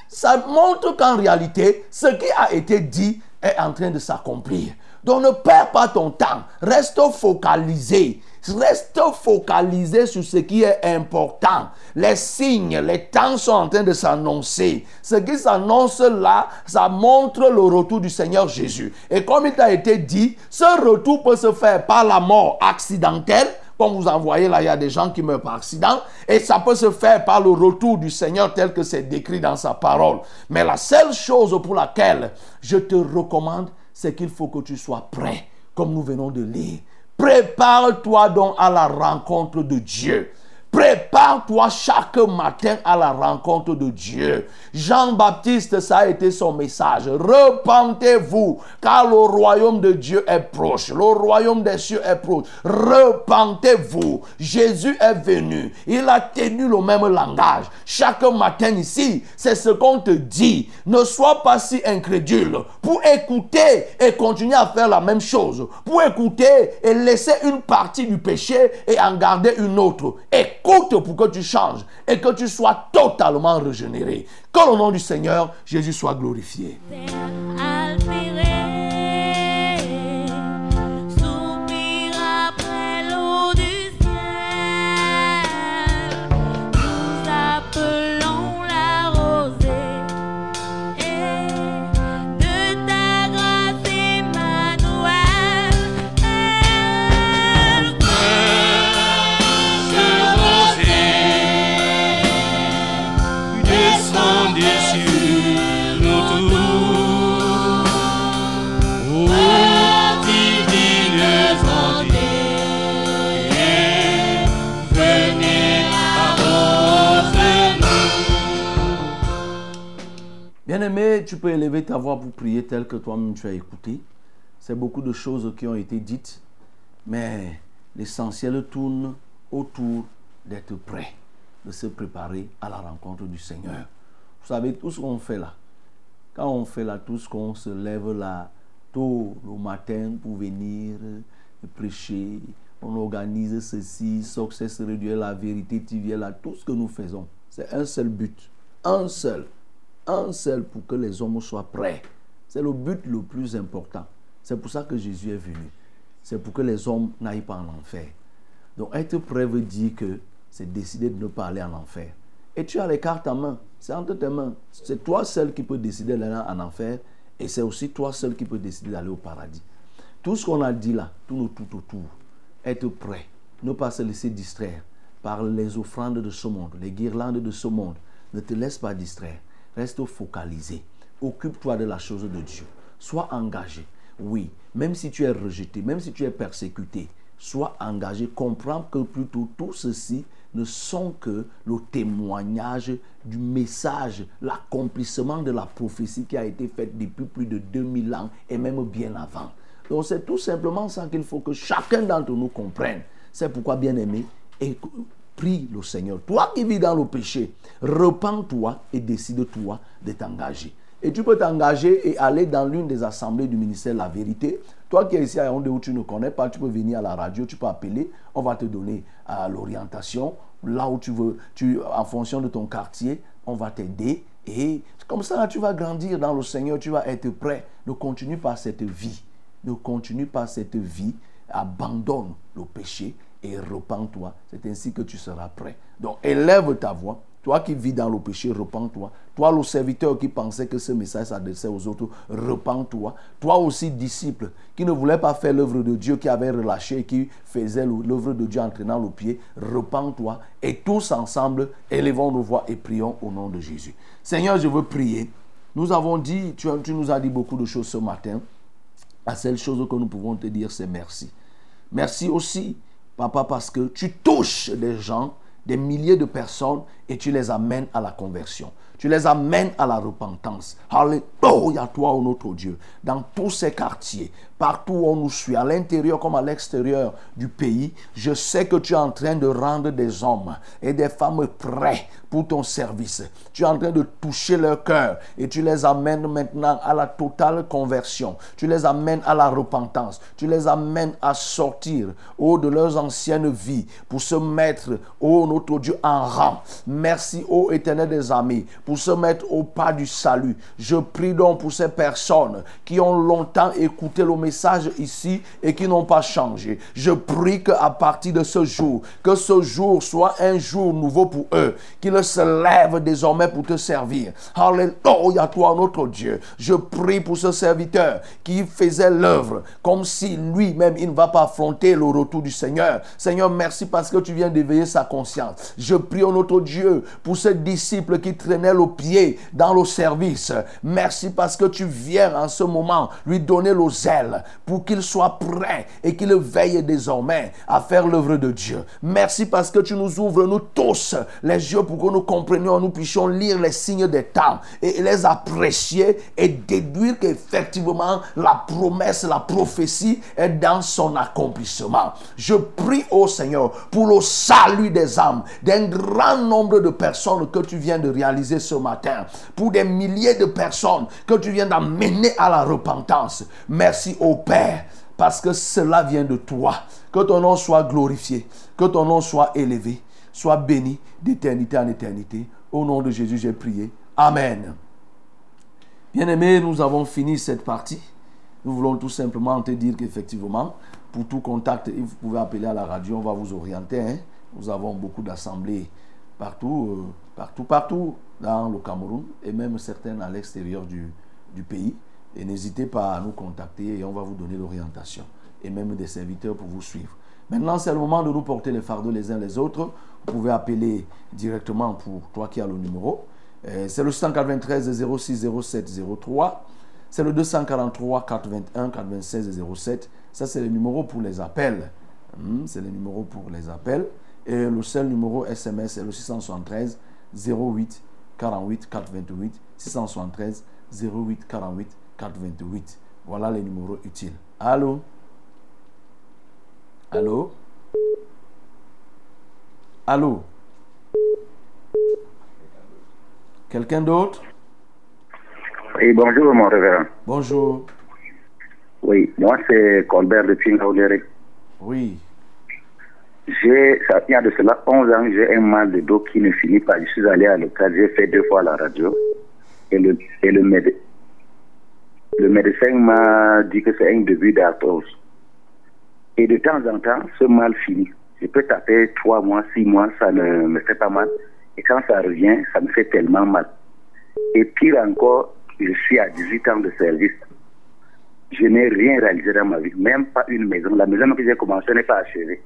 ça montre qu'en réalité, ce qui a été dit est en train de s'accomplir. Donc ne perds pas ton temps. Reste focalisé. Reste focalisé sur ce qui est important. Les signes, les temps sont en train de s'annoncer. Ce qui s'annonce là, ça montre le retour du Seigneur Jésus. Et comme il t'a été dit, ce retour peut se faire par la mort accidentelle, comme vous en voyez là, il y a des gens qui meurent par accident. Et ça peut se faire par le retour du Seigneur tel que c'est décrit dans sa parole. Mais la seule chose pour laquelle je te recommande, c'est qu'il faut que tu sois prêt, comme nous venons de lire. Prépare-toi donc à la rencontre de Dieu. Prépare-toi chaque matin à la rencontre de Dieu. Jean-Baptiste, ça a été son message. Repentez-vous, car le royaume de Dieu est proche. Le royaume des cieux est proche. Repentez-vous. Jésus est venu. Il a tenu le même langage. Chaque matin ici, c'est ce qu'on te dit. Ne sois pas si incrédule pour écouter et continuer à faire la même chose. Pour écouter et laisser une partie du péché et en garder une autre. Pour que tu changes et que tu sois totalement régénéré. Que le nom du Seigneur Jésus soit glorifié. Bien-aimé, tu peux élever ta voix pour prier tel que toi-même tu as écouté. C'est beaucoup de choses qui ont été dites, mais l'essentiel tourne autour d'être prêt, de se préparer à la rencontre du Seigneur. Vous savez, tout ce qu'on fait là, quand on fait là, tout ce qu'on se lève là, tôt le matin pour venir prêcher, on organise ceci, success réduire la vérité, tu viens là, tout ce que nous faisons, c'est un seul but, un seul, un seul pour que les hommes soient prêts. C'est le but le plus important. C'est pour ça que Jésus est venu. C'est pour que les hommes n'aillent pas en enfer. Donc être prêt veut dire que c'est décider de ne pas aller en enfer. Et tu as les cartes en main. C'est entre tes mains. C'est toi seul qui peux décider d'aller en enfer. Et c'est aussi toi seul qui peux décider d'aller au paradis. Tout ce qu'on a dit là, tout autour, être prêt, ne pas se laisser distraire par les offrandes de ce monde, les guirlandes de ce monde. Ne te laisse pas distraire. Reste focalisé. Occupe-toi de la chose de Dieu. Sois engagé. Oui, même si tu es rejeté, même si tu es persécuté, sois engagé. Comprends que plutôt tout ceci ne sont que le témoignage du message, l'accomplissement de la prophétie qui a été faite depuis plus de 2000 ans et même bien avant. Donc c'est tout simplement ça qu'il faut que chacun d'entre nous comprenne. C'est pourquoi, bien aimé, écou- prie le Seigneur. Toi qui vis dans le péché, repens-toi et décide-toi de t'engager. Et tu peux t'engager et aller dans l'une des assemblées du ministère de la vérité. Toi qui es ici à Yaoundé où tu ne connais pas, tu peux venir à la radio, tu peux appeler, on va te donner euh, l'orientation. Là où tu veux, tu, en fonction de ton quartier, on va t'aider. Et comme ça, tu vas grandir dans le Seigneur, tu vas être prêt. Ne continue pas cette vie. Ne continue pas cette vie. Abandonne le péché et repens-toi. C'est ainsi que tu seras prêt. Donc, élève ta voix. Toi qui vis dans le péché, repens-toi. Toi, le serviteur qui pensait que ce message s'adressait aux autres, repens-toi. Toi aussi, disciple, qui ne voulait pas faire l'œuvre de Dieu, qui avait relâché, qui faisait l'œuvre de Dieu en traînant le pied, repens-toi. Et tous ensemble, élevons nos voix et prions au nom de Jésus. Seigneur, je veux prier. Nous avons dit, tu, tu nous as dit beaucoup de choses ce matin. La seule chose que nous pouvons te dire, c'est merci. Merci aussi, papa, parce que tu touches des gens, des milliers de personnes, et tu les amènes à la conversion. Tu les amènes à la repentance. Alléluia, toi, ô notre Dieu. Dans tous ces quartiers, partout où on nous suit, à l'intérieur comme à l'extérieur du pays, je sais que tu es en train de rendre des hommes et des femmes prêts pour ton service. Tu es en train de toucher leur cœur et tu les amènes maintenant à la totale conversion. Tu les amènes à la repentance. Tu les amènes à sortir, oh, de leurs anciennes vies pour se mettre, oh, notre Dieu, en rang. Merci, ô éternel des amis, pour se mettre au pas du salut. Je prie donc pour ces personnes qui ont longtemps écouté le message ici et qui n'ont pas changé. Je prie qu'à partir de ce jour, que ce jour soit un jour nouveau pour eux, qu'ils se lèvent désormais pour te servir. Alléluia, toi, notre Dieu. Je prie pour ce serviteur qui faisait l'œuvre comme si lui-même, il ne va pas affronter le retour du Seigneur. Seigneur, merci parce que tu viens d'éveiller sa conscience. Je prie, au notre Dieu, pour ce disciple qui traînait le pied dans le service. Merci parce que tu viens en ce moment lui donner le zèle pour qu'il soit prêt et qu'il veille désormais à faire l'œuvre de Dieu. Merci parce que tu nous ouvres, nous tous, les yeux pour que nous comprenions, nous puissions lire les signes des temps et les apprécier et déduire qu'effectivement la promesse, la prophétie est dans son accomplissement. Je prie au Seigneur pour le salut des âmes, d'un grand nombre de personnes que tu viens de réaliser ce matin, pour des milliers de personnes que tu viens d'amener à la repentance. Merci au Père, parce que cela vient de toi. Que ton nom soit glorifié, que ton nom soit élevé, soit béni d'éternité en éternité. Au nom de Jésus, j'ai prié. Amen. Bien-aimés, nous avons fini cette partie. Nous voulons tout simplement te dire qu'effectivement, pour tout contact, vous pouvez appeler à la radio, on va vous orienter. hein. Nous avons beaucoup d'assemblées partout, euh, partout, partout dans le Cameroun et même certaines à l'extérieur du, du pays. Et n'hésitez pas à nous contacter et on va vous donner l'orientation et même des serviteurs pour vous suivre. Maintenant, c'est le moment de nous porter les fardeaux les uns les autres. Vous pouvez appeler directement pour toi qui as le numéro. Euh, C'est le 193 06 07 03. C'est le 243 421 96 07. Ça, c'est le numéro pour les appels. Hmm, c'est le numéro pour les appels. Et le seul numéro SMS est le 673 08 48 428. 673 08 48 428. Voilà les numéros utiles. Allô? Allô? Allô? Quelqu'un d'autre? Oui, bonjour, mon révérend. Bonjour. Oui, moi, c'est Colbert de Pingaudéré. Oui. J'ai, ça tient de cela 11 ans, j'ai un mal de dos qui ne finit pas. Je suis allé à l'hôpital, j'ai fait deux fois la radio. Et le, et le, le médecin m'a dit que c'est un début d'arthrose. Et de temps en temps, ce mal finit. Je peux taper trois mois, six mois, ça ne me fait pas mal. Et quand ça revient, ça me fait tellement mal. Et pire encore, je suis à 18 ans de service. Je n'ai rien réalisé dans ma vie, même pas une maison. La maison que j'ai commencé n'est pas achevée.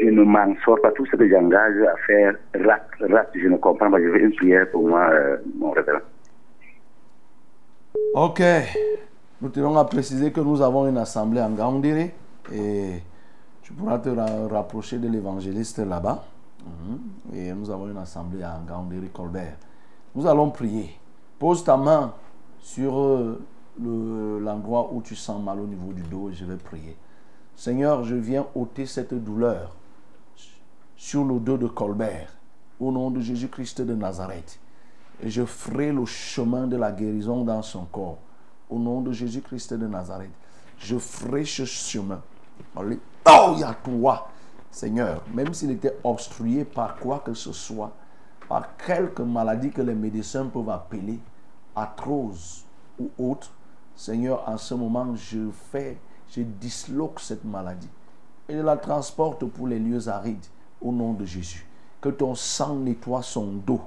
Je ne m'en sors pas. Tout ce que j'engage à faire rate, rate. Je ne comprends pas. Je veux une prière pour moi, euh, mon révérend. Ok. Nous tenons à préciser que nous avons une assemblée en Gaoundéré et tu pourras te ra- rapprocher de l'évangéliste là-bas. Mhm. Et nous avons une assemblée à Gaoundéré Colbert. Nous allons prier. Pose ta main sur euh, le- l'endroit où tu sens mal au niveau du dos et je vais prier. Seigneur, je viens ôter cette douleur sur le dos de Colbert au nom de Jésus-Christ de Nazareth. Et je ferai le chemin de la guérison dans son corps. Au nom de Jésus-Christ de Nazareth. Je ferai ce chemin. Alléluia, toi, Seigneur. Même s'il était obstrué par quoi que ce soit, par quelque maladie que les médecins peuvent appeler arthrose ou autre, Seigneur, en ce moment, je fais, je disloque cette maladie et je la transporte pour les lieux arides au nom de Jésus. Que ton sang nettoie son dos.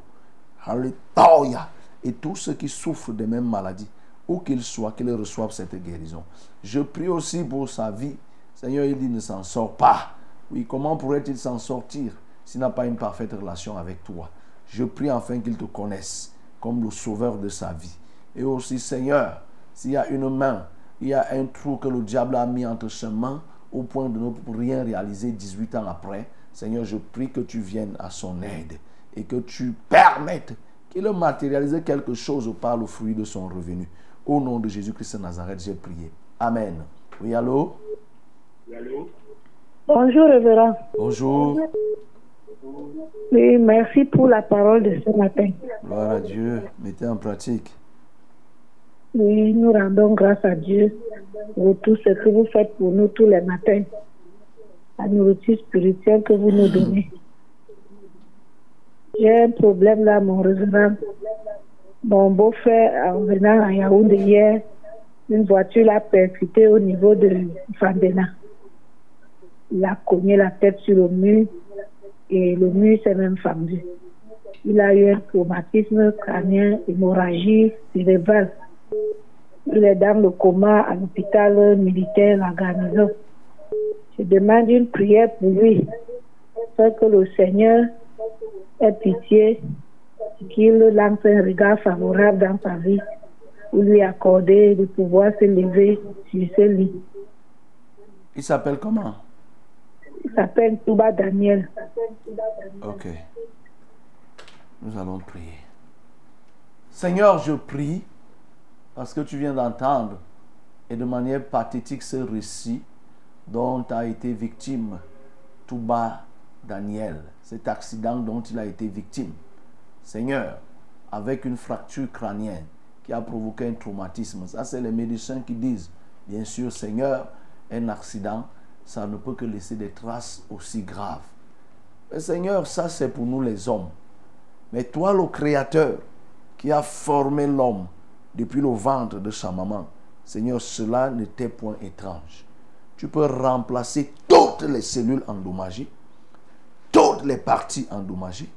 Et tous ceux qui souffrent des mêmes maladies, où qu'ils soient, qu'ils reçoivent cette guérison. Je prie aussi pour sa vie. Seigneur, il dit, ne s'en sort pas. Oui, comment pourrait-il s'en sortir s'il n'a pas une parfaite relation avec toi? Je prie enfin qu'il te connaisse comme le sauveur de sa vie. Et aussi, Seigneur, s'il y a une main, il y a un trou que le diable a mis entre ses mains au point de ne rien réaliser 18 ans après, Seigneur, je prie que tu viennes à son aide et que tu permettes qu'il matérialise quelque chose par le fruit de son revenu. Au nom de Jésus-Christ de Nazareth, j'ai prié. Amen. Oui, allô? Bonjour, révérend. Bonjour. Oui, merci pour la parole de ce matin. Gloire à Dieu. Mettez en pratique. Oui, nous rendons grâce à Dieu pour tout ce que vous faites pour nous tous les matins. La nourriture spirituelle que vous nous donnez. J'ai un problème là, mon. Mon beau-frère, en venant à Yaoundé hier, une voiture l'a percuté au niveau de Fandena. Il a cogné la tête sur le mur et le mur s'est même fendu. Il a eu un traumatisme crânien, hémorragie cérébrale. Il est dans le coma à l'hôpital militaire à Garnison. Je demande une prière pour lui, afin que le Seigneur ait pitié, qu'il lance un regard favorable dans sa vie, pour lui accorder de pouvoir se lever sur ce lit. Il s'appelle comment? Il s'appelle Touba Daniel. Ok. Nous allons prier. Seigneur, je prie parce que tu viens d'entendre et de manière pathétique ce récit dont a été victime Touba Daniel, cet accident dont il a été victime. Seigneur, avec une fracture crânienne qui a provoqué un traumatisme. Ça, c'est les médecins qui disent, bien sûr, Seigneur, un accident, ça ne peut que laisser des traces aussi graves. Mais Seigneur, ça c'est pour nous les hommes. Mais toi, le Créateur, qui a formé l'homme depuis le ventre de sa maman, Seigneur, cela n'était point étrange. Tu peux remplacer toutes les cellules endommagées, toutes les parties endommagées.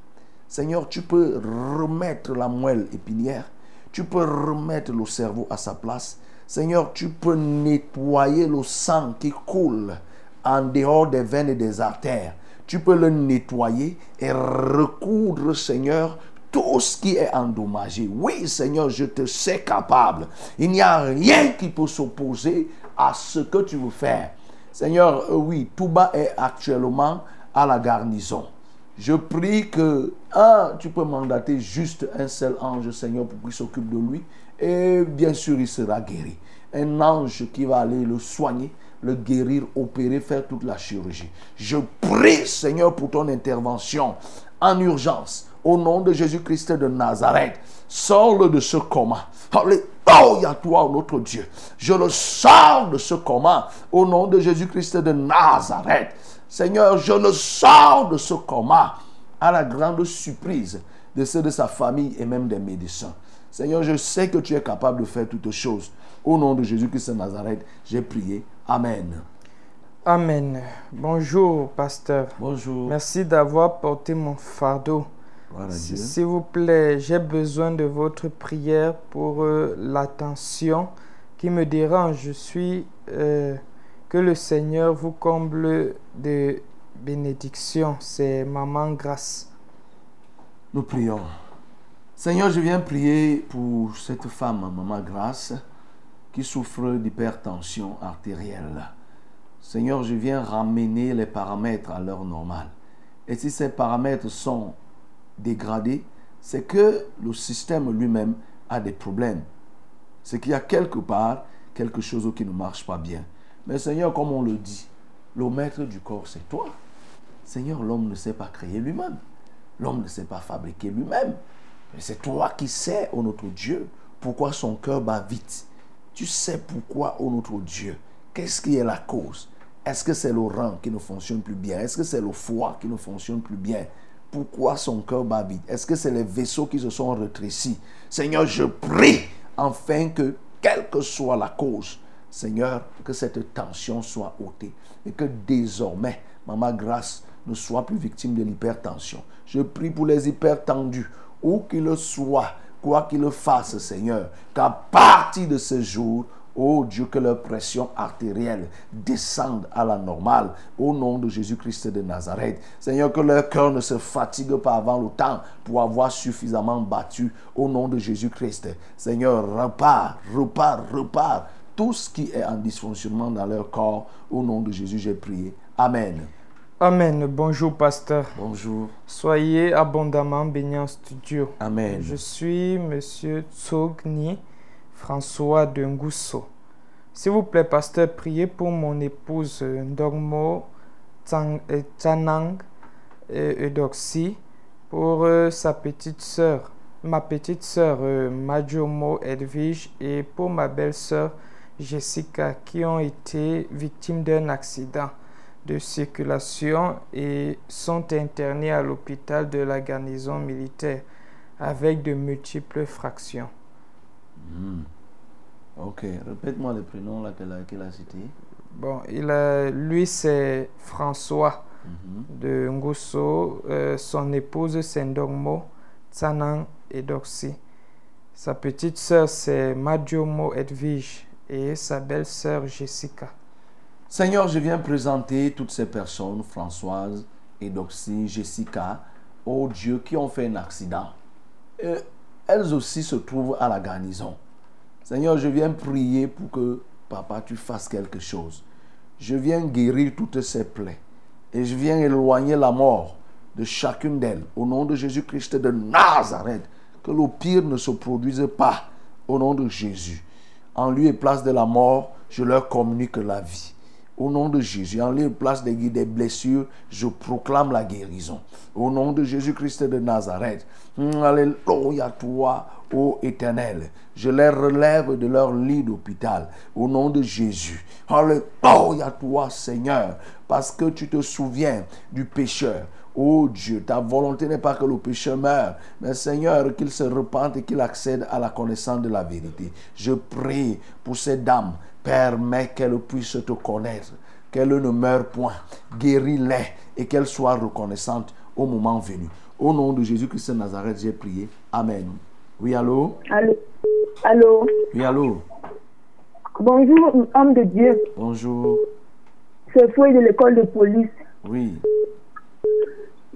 Seigneur, tu peux remettre la moelle épinière, tu peux remettre le cerveau à sa place. Seigneur, tu peux nettoyer le sang qui coule en dehors des veines et des artères. Tu peux le nettoyer et recoudre, Seigneur, tout ce qui est endommagé. Oui, Seigneur, je te sais capable. Il n'y a rien qui peut s'opposer à ce que tu veux faire. Seigneur, euh, oui, Touba est actuellement à la garnison. Je prie que, un, tu peux mandater juste un seul ange, Seigneur, pour qu'il s'occupe de lui. Et bien sûr, il sera guéri. Un ange qui va aller le soigner, le guérir, opérer, faire toute la chirurgie. Je prie, Seigneur, pour ton intervention en urgence. Au nom de Jésus-Christ de Nazareth, sors-le de ce coma. Alléluia, toi, notre Dieu. Je le sors de ce coma. Au nom de Jésus-Christ de Nazareth. Seigneur, je le sors de ce coma à la grande surprise de ceux de sa famille et même des médecins. Seigneur, je sais que tu es capable de faire toutes choses. Au nom de Jésus-Christ de Nazareth, j'ai prié. Amen. Amen. Bonjour, pasteur. Bonjour. Merci d'avoir porté mon fardeau. S'il vous plaît, j'ai besoin de votre prière pour euh, l'attention qui me dérange. Je suis euh, le Seigneur vous comble de bénédictions. C'est Maman Grâce. Nous prions. Seigneur, je viens prier pour cette femme, Maman Grâce, qui souffre d'hypertension artérielle. Seigneur, je viens ramener les paramètres à l'heure normale. Et si ces paramètres sont dégradés, c'est que le système lui-même a des problèmes. C'est qu'il y a quelque part quelque chose qui ne marche pas bien. Mais Seigneur, comme on le dit, le maître du corps, c'est toi. Seigneur, l'homme ne sait pas créer lui-même. L'homme ne sait pas fabriquer lui-même. Mais c'est toi qui sais, ô notre Dieu, pourquoi son cœur bat vite. Tu sais pourquoi, ô notre Dieu. Qu'est-ce qui est la cause? Est-ce que c'est le rein qui ne fonctionne plus bien? Est-ce que c'est le foie qui ne fonctionne plus bien? Pourquoi son cœur bat vite? Est-ce que c'est les vaisseaux qui se sont rétrécis? Seigneur, je prie afin que, quelle que soit la cause, Seigneur, que cette tension soit ôtée et que désormais, Maman Grâce ne soit plus victime de l'hypertension. Je prie pour les hypertendus, où qu'ils soient, quoi qu'ils fassent, Seigneur, qu'à partir de ce jour, Oh Dieu, que leur pression artérielle descende à la normale au nom de Jésus-Christ de Nazareth. Seigneur, que leur cœur ne se fatigue pas avant le temps pour avoir suffisamment battu au nom de Jésus-Christ. Seigneur, repars, repars, repars tout ce qui est en dysfonctionnement dans leur corps. Au nom de Jésus, j'ai prié. Amen. Amen. Bonjour, pasteur. Bonjour. Soyez abondamment bénis en studio. Amen. Je suis Monsieur Tsogni François de Ngousso. S'il vous plaît, pasteur, priez pour mon épouse Ndogmo euh, Tsanang Eudoxie, pour euh, sa petite sœur, ma petite sœur euh, Majomo Edwige et pour ma belle-sœur Jessica qui ont été victimes d'un accident de circulation et sont internés à l'hôpital de la garnison militaire avec de multiples fractions. Hmm. Ok, répète-moi le prénom qu'elle a, cité. Bon, il a, lui c'est François Mhm. de Ngusso, euh, son épouse c'est Ndongmo Tsanang Edoxi. Sa petite sœur c'est Madjomo Edwige et sa belle-sœur Jessica. Seigneur, je viens présenter toutes ces personnes, Françoise, Edoxy, Jessica, oh Dieu, qui ont fait un accident. Elles aussi se trouvent à la garnison. Seigneur, je viens prier pour que, papa, tu fasses quelque chose. Je viens guérir toutes ces plaies. Et je viens éloigner la mort de chacune d'elles. Au nom de Jésus-Christ de Nazareth. Que le pire ne se produise pas. Au nom de Jésus. En lieu et place de la mort, je leur communique la vie. Au nom de Jésus, en lieu et place des, des blessures, je proclame la guérison. Au nom de Jésus-Christ de Nazareth. Hum, Alléluia, toi, ô éternel. Je les relève de leur lit d'hôpital. Au nom de Jésus. Alléluia, toi, Seigneur. Parce que tu te souviens du pécheur. Oh Dieu, ta volonté n'est pas que le pécheur meure, mais Seigneur, qu'il se repente et qu'il accède à la connaissance de la vérité. Je prie pour ces dames. Permets qu'elles puissent te connaître, qu'elles ne meurent point. Guéris-les et qu'elles soient reconnaissantes au moment venu. Au nom de Jésus-Christ de Nazareth, j'ai prié. Amen. Oui, allô? Allô? Allô? Oui, allô? Bonjour, homme de Dieu. Bonjour. C'est Fouet de l'école de police. Oui.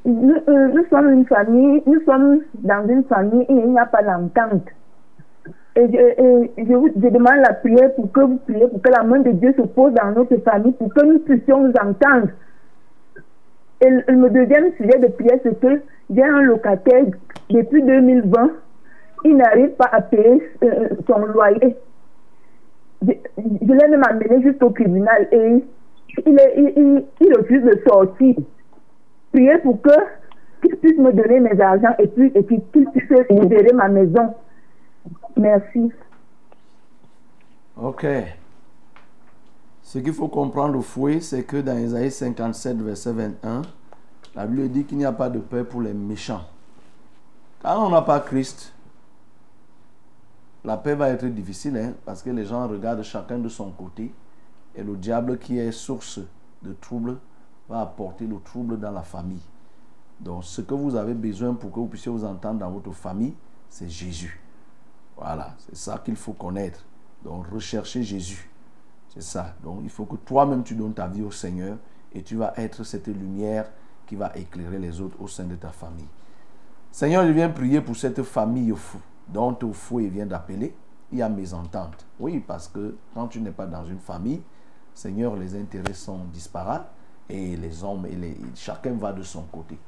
Nous, euh, nous sommes une famille, nous sommes dans une famille et il n'y a pas d'entente. Et je, je demande la prière pour que vous priez, pour que la main de Dieu se pose dans notre famille, pour que nous puissions nous entendre. Et le, deuxième sujet de prière, c'est que j'ai un locataire depuis 2020, il n'arrive pas à payer euh, son loyer. Je, l'ai même amené jusqu'au tribunal et il refuse de sortir. Priez pour que qu'il puisse me donner mes argents et puis et qu'il puisse libérer ma maison. Merci. Ok. Ce qu'il faut comprendre au fouet, c'est que dans Isaïe 57, verset 21, la Bible dit qu'il n'y a pas de paix pour les méchants. Quand on n'a pas Christ, la paix va être difficile, hein, parce que les gens regardent chacun de son côté, et le diable qui est source de trouble va apporter le trouble dans la famille. Donc, ce que vous avez besoin pour que vous puissiez vous entendre dans votre famille, c'est Jésus. Voilà, c'est ça qu'il faut connaître. Donc, recherchez Jésus. C'est ça. Donc, il faut que toi-même, tu donnes ta vie au Seigneur et tu vas être cette lumière qui va éclairer les autres au sein de ta famille. Seigneur, je viens prier pour cette famille fou, dont au fou il vient d'appeler. Il y a mésentente. Oui, parce que quand tu n'es pas dans une famille, Seigneur, les intérêts sont disparates et les hommes, et les, chacun va de son côté.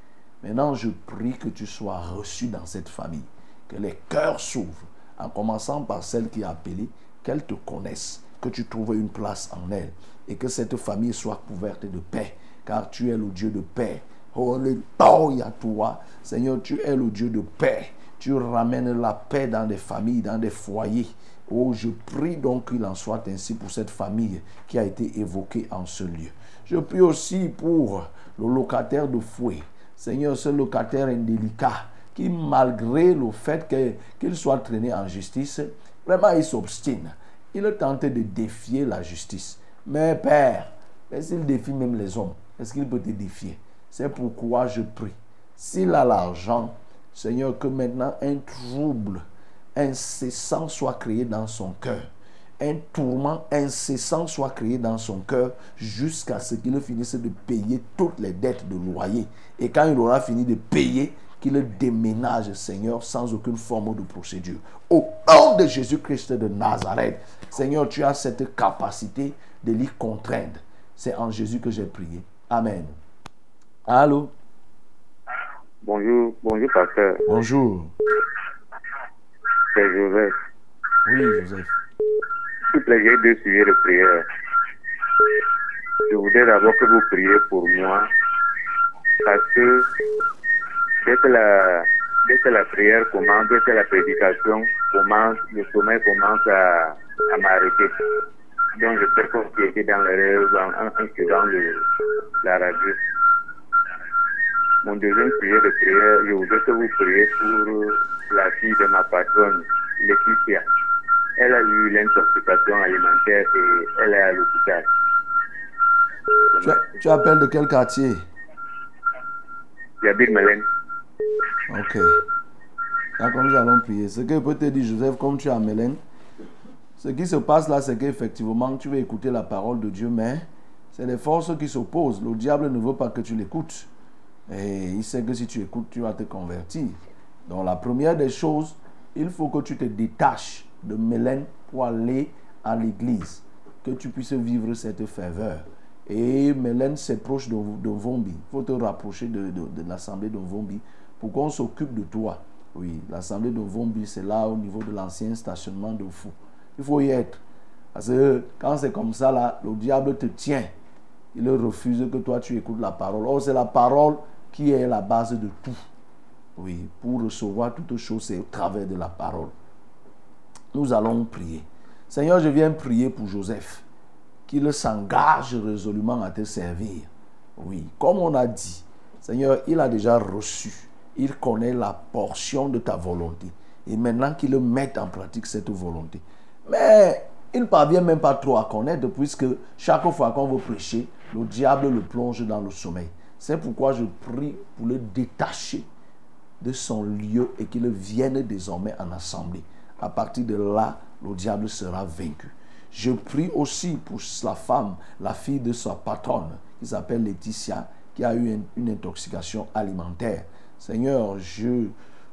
Maintenant, je prie que tu sois reçu dans cette famille, que les cœurs s'ouvrent, en commençant par celle qui a appelé, qu'elle te connaisse, que tu trouves une place en elle, et que cette famille soit couverte de paix, car tu es le Dieu de paix. Oh, Alléluia toi. Seigneur, tu es le Dieu de paix. Tu ramènes la paix dans des familles, dans des foyers. Oh, je prie donc qu'il en soit ainsi pour cette famille qui a été évoquée en ce lieu. Je prie aussi pour le locataire de fouet. Seigneur, ce locataire indélicat qui, malgré le fait qu'il soit traîné en justice, vraiment il s'obstine. Il tente de défier la justice. Mais Père, s'il défie même les hommes, est-ce qu'il peut te défier? C'est pourquoi je prie. S'il a l'argent, Seigneur, que maintenant un trouble incessant soit créé dans son cœur. Un tourment incessant soit créé dans son cœur jusqu'à ce qu'il finisse de payer toutes les dettes de loyer. Et quand il aura fini de payer, qu'il déménage, Seigneur, sans aucune forme de procédure. Au nom de Jésus-Christ de Nazareth, Seigneur, tu as cette capacité de l'y contraindre. C'est en Jésus que j'ai prié. Amen. Allô? Bonjour, bonjour pasteur. Bonjour. C'est Joseph. Oui, Joseph. S'il plaît, deux de prière. Je voudrais d'abord que vous priez pour moi parce que dès que la, dès que la prière commence, dès que la prédication commence, le sommeil commence à, m'arrêter. Donc je qui était dans le rêve en, le, la radio. Mon deuxième sujet de prière, je voudrais que vous priez pour la fille de ma patronne, Laetitia. Elle a eu l'intoxication alimentaire et elle est à l'hôpital. Tu, tu appelles de quel quartier? J'habite Mélène. Ok. D'accord, nous allons prier. Ce que je peux te dire, Joseph, comme tu es à Mélène, ce qui se passe là, c'est qu'effectivement, tu veux écouter la parole de Dieu, mais c'est les forces qui s'opposent. Le diable ne veut pas que tu l'écoutes. Et il sait que si tu écoutes, tu vas te convertir. Donc la première des choses, il faut que tu te détaches de Mélène pour aller à l'église, que tu puisses vivre cette ferveur. Et Mélène, c'est proche de, Vombi. Il faut te rapprocher de, de- de l'assemblée de Vombi pour qu'on s'occupe de toi. Oui, l'assemblée de Vombi, c'est là au niveau de l'ancien stationnement de Fou. Il faut y être. Parce que quand c'est comme ça, là, le diable te tient. Il refuse que toi tu écoutes la parole. Or, c'est la parole qui est la base de tout. Oui, pour recevoir toute chose, c'est au travers de la parole. Nous allons prier. Seigneur, je viens prier pour Joseph, qu'il s'engage résolument à te servir. Oui, comme on a dit, Seigneur, il a déjà reçu, il connaît la portion de ta volonté. Et maintenant qu'il mette en pratique cette volonté. Mais il ne parvient même pas trop à connaître, puisque chaque fois qu'on veut prêcher, le diable le plonge dans le sommeil. C'est pourquoi je prie pour le détacher de son lieu et qu'il vienne désormais en assemblée. À partir de là, le diable sera vaincu. Je prie aussi pour la femme, la fille de sa patronne, qui s'appelle Laetitia, qui a eu une, une intoxication alimentaire. Seigneur, je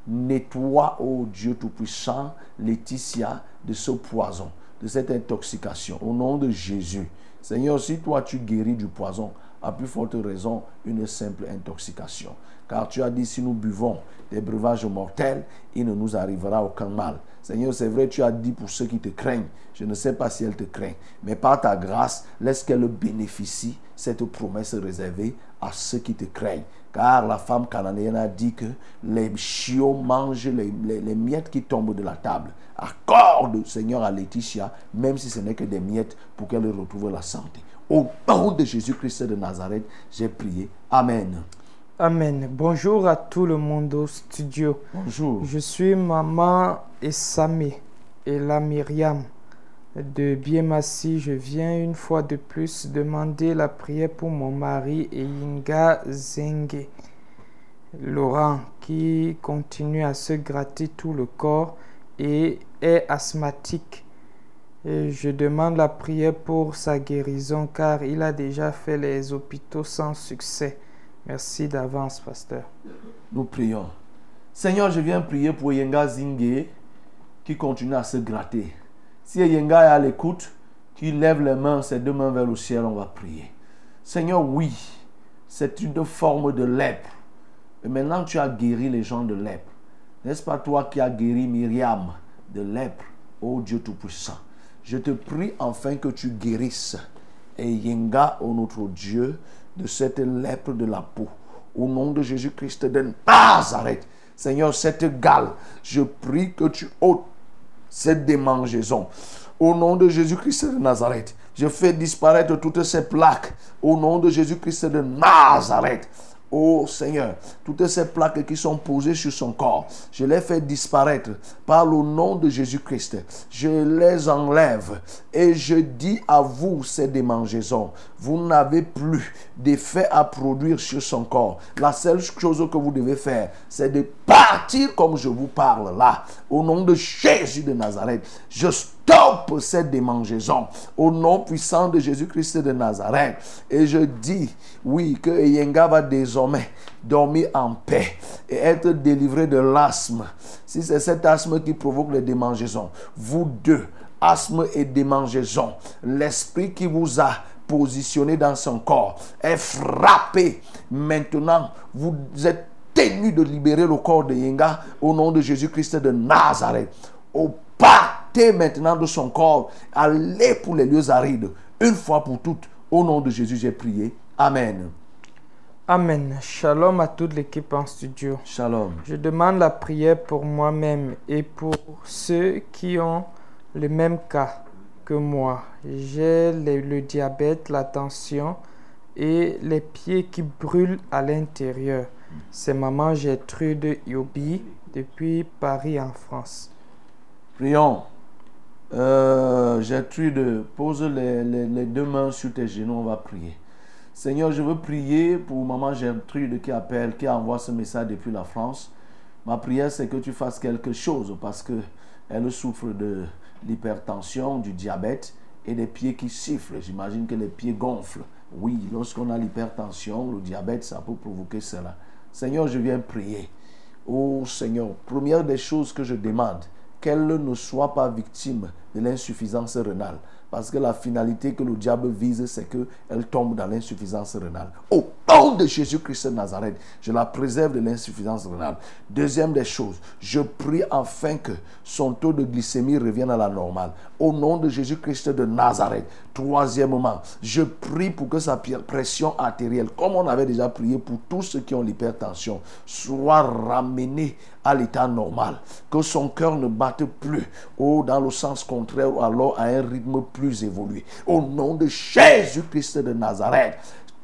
nettoie, ô Dieu Tout-Puissant, Laetitia de ce poison, de cette intoxication, au nom de Jésus. Seigneur, si toi tu guéris du poison, à plus forte raison, une simple intoxication. Car tu as dit, si nous buvons des breuvages mortels, il ne nous arrivera aucun mal. Seigneur, c'est vrai, tu as dit pour ceux qui te craignent, je ne sais pas si elles te craignent, mais par ta grâce, laisse qu'elles bénéficient cette promesse réservée à ceux qui te craignent. Car la femme cananéenne a dit que les chiots mangent les, les- les miettes qui tombent de la table. Accorde, Seigneur, à Laetitia, même si ce n'est que des miettes, pour qu'elle retrouve la santé. Au nom de Jésus-Christ de Nazareth, j'ai prié. Amen. Amen. Bonjour à tout le monde au studio. Bonjour. Je suis maman Esame et la Myriam. de Biemassi. Je viens une fois de plus demander la prière pour mon mari Eyinga Zenge. Laurent qui continue à se gratter tout le corps et est asthmatique. Et je demande la prière pour sa guérison car il a déjà fait les hôpitaux sans succès. Merci d'avance, pasteur. Nous prions. Seigneur, je viens prier pour Yenga Zingé qui continue à se gratter. Si Yenga est à l'écoute, qu'il lève les mains, ses deux mains vers le ciel, on va prier. Seigneur, oui, c'est une forme de lèpre. Et maintenant, tu as guéri les gens de lèpre. N'est-ce pas toi qui as guéri Myriam de lèpre, ô Dieu Tout-Puissant? Je te prie enfin que tu guérisses et Yenga, ô notre Dieu, de cette lèpre de la peau. Au nom de Jésus-Christ de Nazareth. Seigneur, cette gale, je prie que tu ôtes cette démangeaison. Au nom de Jésus-Christ de Nazareth, je fais disparaître toutes ces plaques. Au nom de Jésus-Christ de Nazareth. Oh Seigneur, toutes ces plaques qui sont posées sur son corps, je les fais disparaître par le nom de Jésus-Christ. Je les enlève et je dis à vous, ces démangeaisons, vous n'avez plus d'effet à produire sur son corps. La seule chose que vous devez faire, c'est de partir comme je vous parle là. Au nom de Jésus de Nazareth, stoppe cette démangeaison au nom puissant de Jésus-Christ de Nazareth. Et je dis, oui, que Yenga va désormais dormir en paix et être délivré de l'asthme. Si c'est cet asthme qui provoque les démangeaisons, vous deux, asthme et démangeaison, l'esprit qui vous a positionné dans son corps est frappé. Maintenant, vous êtes tenu de libérer le corps de Yenga au nom de Jésus-Christ de Nazareth. Partez maintenant de son corps. Allez pour les lieux arides. Une fois pour toutes. Au nom de Jésus, j'ai prié. Amen. Amen. Shalom à toute l'équipe en studio. Shalom. Je demande la prière pour moi-même et pour ceux qui ont le même cas que moi. J'ai le, le diabète, la tension et les pieds qui brûlent à l'intérieur. C'est maman Gertrude Yobi depuis Paris en France. Prions. Euh, Gertrude, pose les, les- les deux mains sur tes genoux, on va prier. Seigneur, je veux prier pour maman Gertrude qui appelle, qui envoie ce message depuis la France. Ma prière, c'est que tu fasses quelque chose parce que elle souffre de l'hypertension, du diabète et des pieds qui sifflent. J'imagine que les pieds gonflent. Oui, lorsqu'on a l'hypertension, le diabète, ça peut provoquer cela. Seigneur, je viens prier. Oh Seigneur, première des choses que je demande, qu'elle ne soit pas victime de l'insuffisance rénale. Parce que la finalité que le diable vise, c'est qu'elle tombe dans l'insuffisance rénale. Au nom de Jésus-Christ de Nazareth, je la préserve de l'insuffisance rénale. Deuxième des choses, je prie afin que son taux de glycémie revienne à la normale. Au nom de Jésus-Christ de Nazareth. Troisièmement, je prie pour que sa pression artérielle, comme on avait déjà prié pour tous ceux qui ont l'hypertension, soit ramenée à l'état normal. Que son cœur ne batte plus ou dans le sens contraire ou alors à un rythme plus évolué. Au nom de Jésus-Christ de Nazareth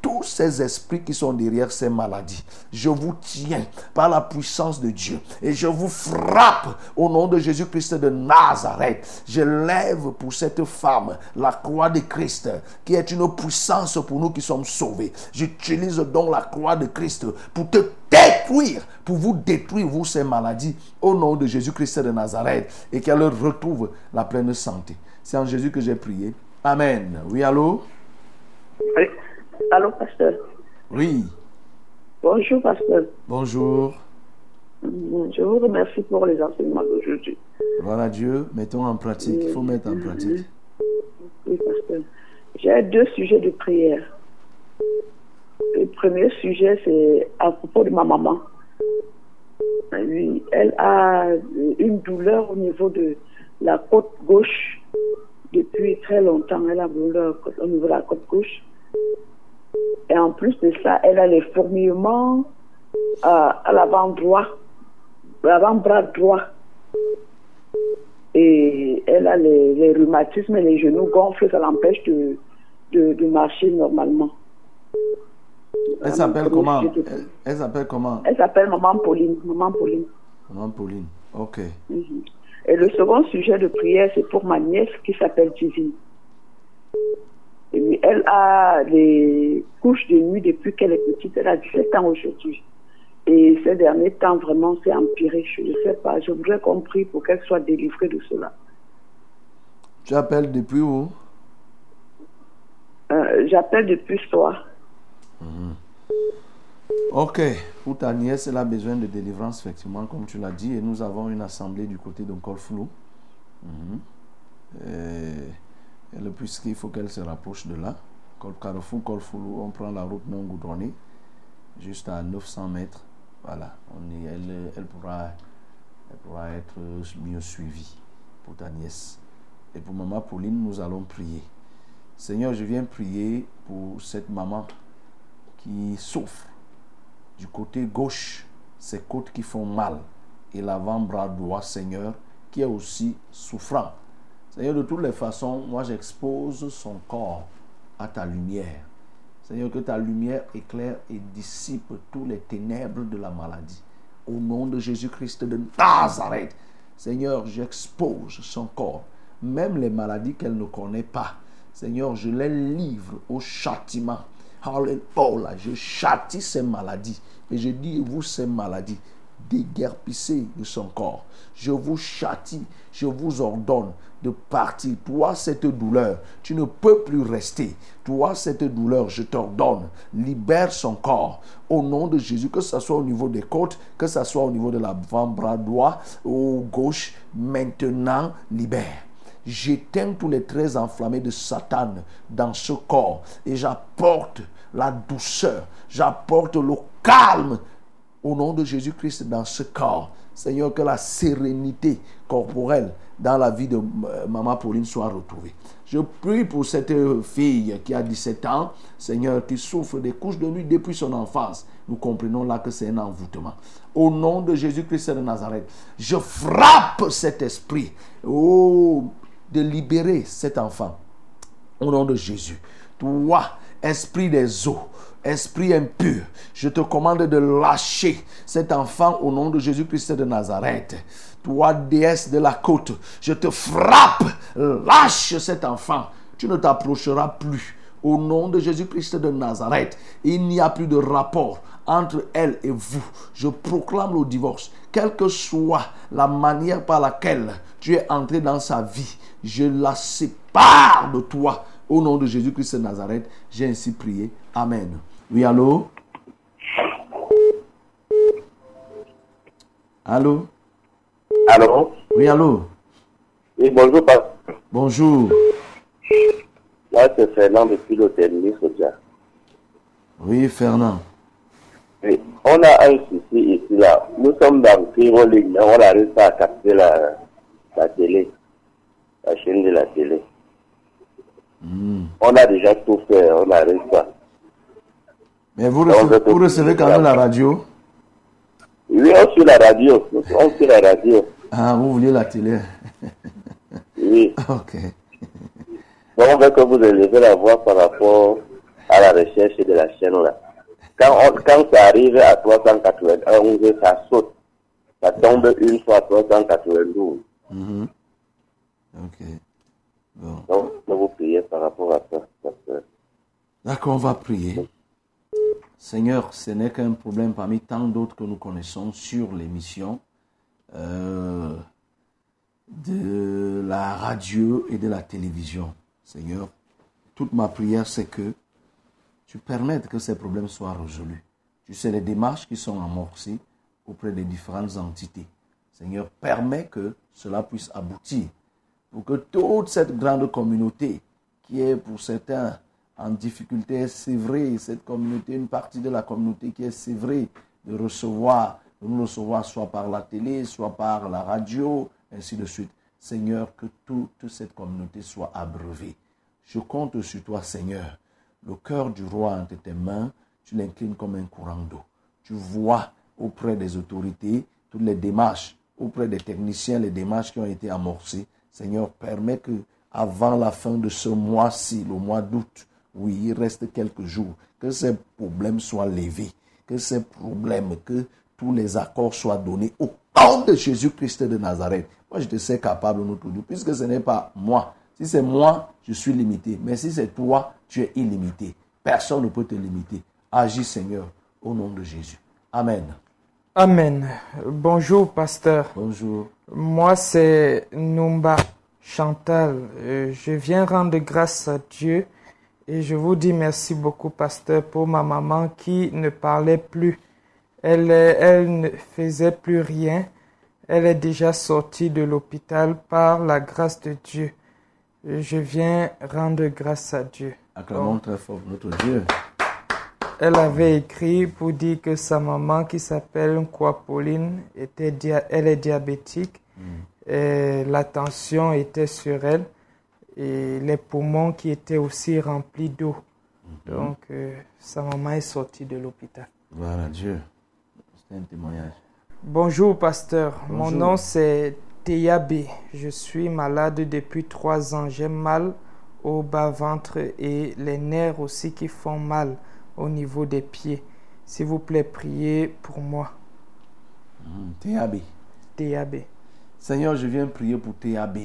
tous ces esprits qui sont derrière ces maladies. Je vous tiens par la puissance de Dieu et je vous frappe au nom de Jésus-Christ de Nazareth. Je lève pour cette femme la croix de Christ qui est une puissance pour nous qui sommes sauvés. J'utilise donc la croix de Christ pour te détruire, pour vous détruire, vous, ces maladies, au nom de Jésus-Christ de Nazareth et qu'elle retrouve la pleine santé. C'est en Jésus que j'ai prié. Amen. Oui, allô? Allô, pasteur. Oui. Bonjour, pasteur. Bonjour. Mm, Je vous remercie pour les enseignements d'aujourd'hui. Voilà Dieu, mettons en pratique. Il faut mettre en pratique. Oui, pasteur. J'ai deux sujets de prière. Le premier sujet, c'est à propos de ma maman. Oui, elle a une douleur au niveau de la côte gauche depuis très longtemps. Elle a une douleur au niveau de la côte gauche. Et en plus de ça, elle a les fourmillements à, à l'avant droit, l'avant-bras droit. Et elle a les, les rhumatismes et les genoux gonflent, ça l'empêche de, de, de marcher normalement. Elle s'appelle comment? elle, elle s'appelle comment? Elle s'appelle Maman Pauline. Maman Pauline. Maman Pauline. Ok. Mhm. Et le second sujet de prière, c'est pour ma nièce qui s'appelle Divine. Elle a des couches de nuit depuis qu'elle est petite. Elle a 17 ans aujourd'hui. Et ces derniers temps, vraiment, c'est empiré. Je ne sais pas. Je voudrais qu'on prie pour qu'elle soit délivrée de cela. Tu appelles depuis où? Euh, J'appelle depuis ce soir. Ok, pour ta nièce, elle a besoin de délivrance, effectivement, comme tu l'as dit, et nous avons une assemblée du côté de Colflou. Mhm. Et, et le plus qu'il faut qu'elle se rapproche de là. Carrefour, on prend la route non goudronnée, juste à 900 mètres. Voilà, elle, elle pourra, elle pourra être mieux suivie pour ta nièce. Et pour maman Pauline, nous allons prier. Seigneur, je viens prier pour cette maman qui souffre du côté gauche, ses côtes qui font mal et l'avant-bras droit, Seigneur, qui est aussi souffrant. Seigneur, de toutes les façons, moi j'expose son corps à ta lumière. Seigneur, que ta lumière éclaire et dissipe tous les ténèbres de la maladie. Au nom de Jésus-Christ de Nazareth, Seigneur, j'expose son corps, même les maladies qu'elle ne connaît pas. Seigneur, je les livre au châtiment. Alléluia, je châtie ces maladies. Et je dis, vous, ces maladies, déguerpissez de son corps. Je vous châtie, je vous ordonne de partir. Toi, cette douleur, tu ne peux plus rester. Toi, cette douleur, je t'ordonne, libère son corps. Au nom de Jésus, que ce soit au niveau des côtes, que ce soit au niveau de l'avant-bras droit ou gauche, maintenant, libère. J'éteins tous les traits enflammés de Satan dans ce corps et j'apporte la douceur, j'apporte le calme au nom de Jésus-Christ dans ce corps. Seigneur, que la sérénité corporelle dans la vie de euh, Maman Pauline soit retrouvée. Je prie pour cette fille qui a 17 ans, Seigneur, qui souffre des couches de nuit depuis son enfance. Nous comprenons là que c'est un envoûtement. Au nom de Jésus-Christ de Nazareth, je frappe cet esprit oh, de libérer cet enfant. Au nom de Jésus. Toi, esprit des eaux, esprit impur, je te commande de lâcher cet enfant au nom de Jésus-Christ de Nazareth. Toi, déesse de la côte, je te frappe, lâche cet enfant. Tu ne t'approcheras plus. Au nom de Jésus-Christ de Nazareth, il n'y a plus de rapport entre elle et vous. Je proclame le divorce. Quelle que soit la manière par laquelle tu es entré dans sa vie, je la sépare de toi. Au nom de Jésus-Christ de Nazareth, j'ai ainsi prié. Amen. Oui, allô? Allô? Allô? Oui, allô? Oui, bonjour, pasteur. Bonjour. Là, c'est Fernand depuis l'hôtel Nice Oui, Fernand. Oui. On a un souci ici, là. Nous sommes dans Ligne, mais on n'arrive pas à capter la, la télé, la chaîne de la télé. Hmm. On a déjà tout fait, on n'arrive pas. Mais vous recevez, vous recevez quand même la radio? Oui, on suit la radio. On suit la radio. Ah, vous vouliez la télé? Oui. Ok. Donc, on veut que vous élevez la voix par rapport à la recherche de la chaîne là. Quand, on- quand ça arrive à 391, ça saute. Ça tombe une fois à 392. Mhm. Ok. Bon. Donc, je vous prier par rapport à ça. D'accord, on va prier. Seigneur, ce n'est qu'un problème parmi tant d'autres que nous connaissons sur l'émission euh, de la radio et de la télévision. Seigneur, toute ma prière, c'est que tu permettes que ces problèmes soient résolus. Tu sais les démarches qui sont amorcées auprès des différentes entités. Seigneur, permets que cela puisse aboutir pour que toute cette grande communauté qui est pour certains en difficulté, vrai, cette communauté, une partie de la communauté qui est vrai de recevoir, de nous recevoir soit par la télé, soit par la radio, ainsi de suite. Seigneur, que toute cette communauté soit abreuvée. Je compte sur toi, Seigneur. Le cœur du roi entre tes mains, tu l'inclines comme un courant d'eau. Tu vois auprès des autorités toutes les démarches, auprès des techniciens, les démarches qui ont été amorcées. Seigneur, permets que avant la fin de ce mois-ci, le mois d'août, oui, il reste quelques jours, que ces problèmes soient levés, que ces problèmes, que tous les accords soient donnés au nom de Jésus-Christ de Nazareth. Moi, je te sais capable, notre Dieu, puisque ce n'est pas moi. Si c'est moi, je suis limité. Mais si c'est toi, tu es illimité. Personne ne peut te limiter. Agis, Seigneur, au nom de Jésus. Amen. Amen. Bonjour, pasteur. Bonjour. Moi, c'est Numba Chantal. Euh, Je viens rendre grâce à Dieu et je vous dis merci beaucoup, pasteur, pour ma maman qui ne parlait plus. Elle, ne faisait plus rien. Elle est déjà sortie de l'hôpital par la grâce de Dieu. Je viens rendre grâce à Dieu. Acclamons très fort notre Dieu. Elle avait écrit pour dire que sa maman, qui s'appelle Nkwa Pauline, était elle est diabétique. Et la tension était sur elle et les poumons qui étaient aussi remplis d'eau. Donc, euh, sa maman est sortie de l'hôpital. Gloire à Dieu. C'est un témoignage. Bonjour, pasteur. Mon nom, c'est Teyabé. Je suis malade depuis trois ans. J'ai mal au bas-ventre et les nerfs aussi qui font mal au niveau des pieds. S'il vous plaît, priez pour moi. Mhm. TAB. TAB. Seigneur, je viens prier pour TAB,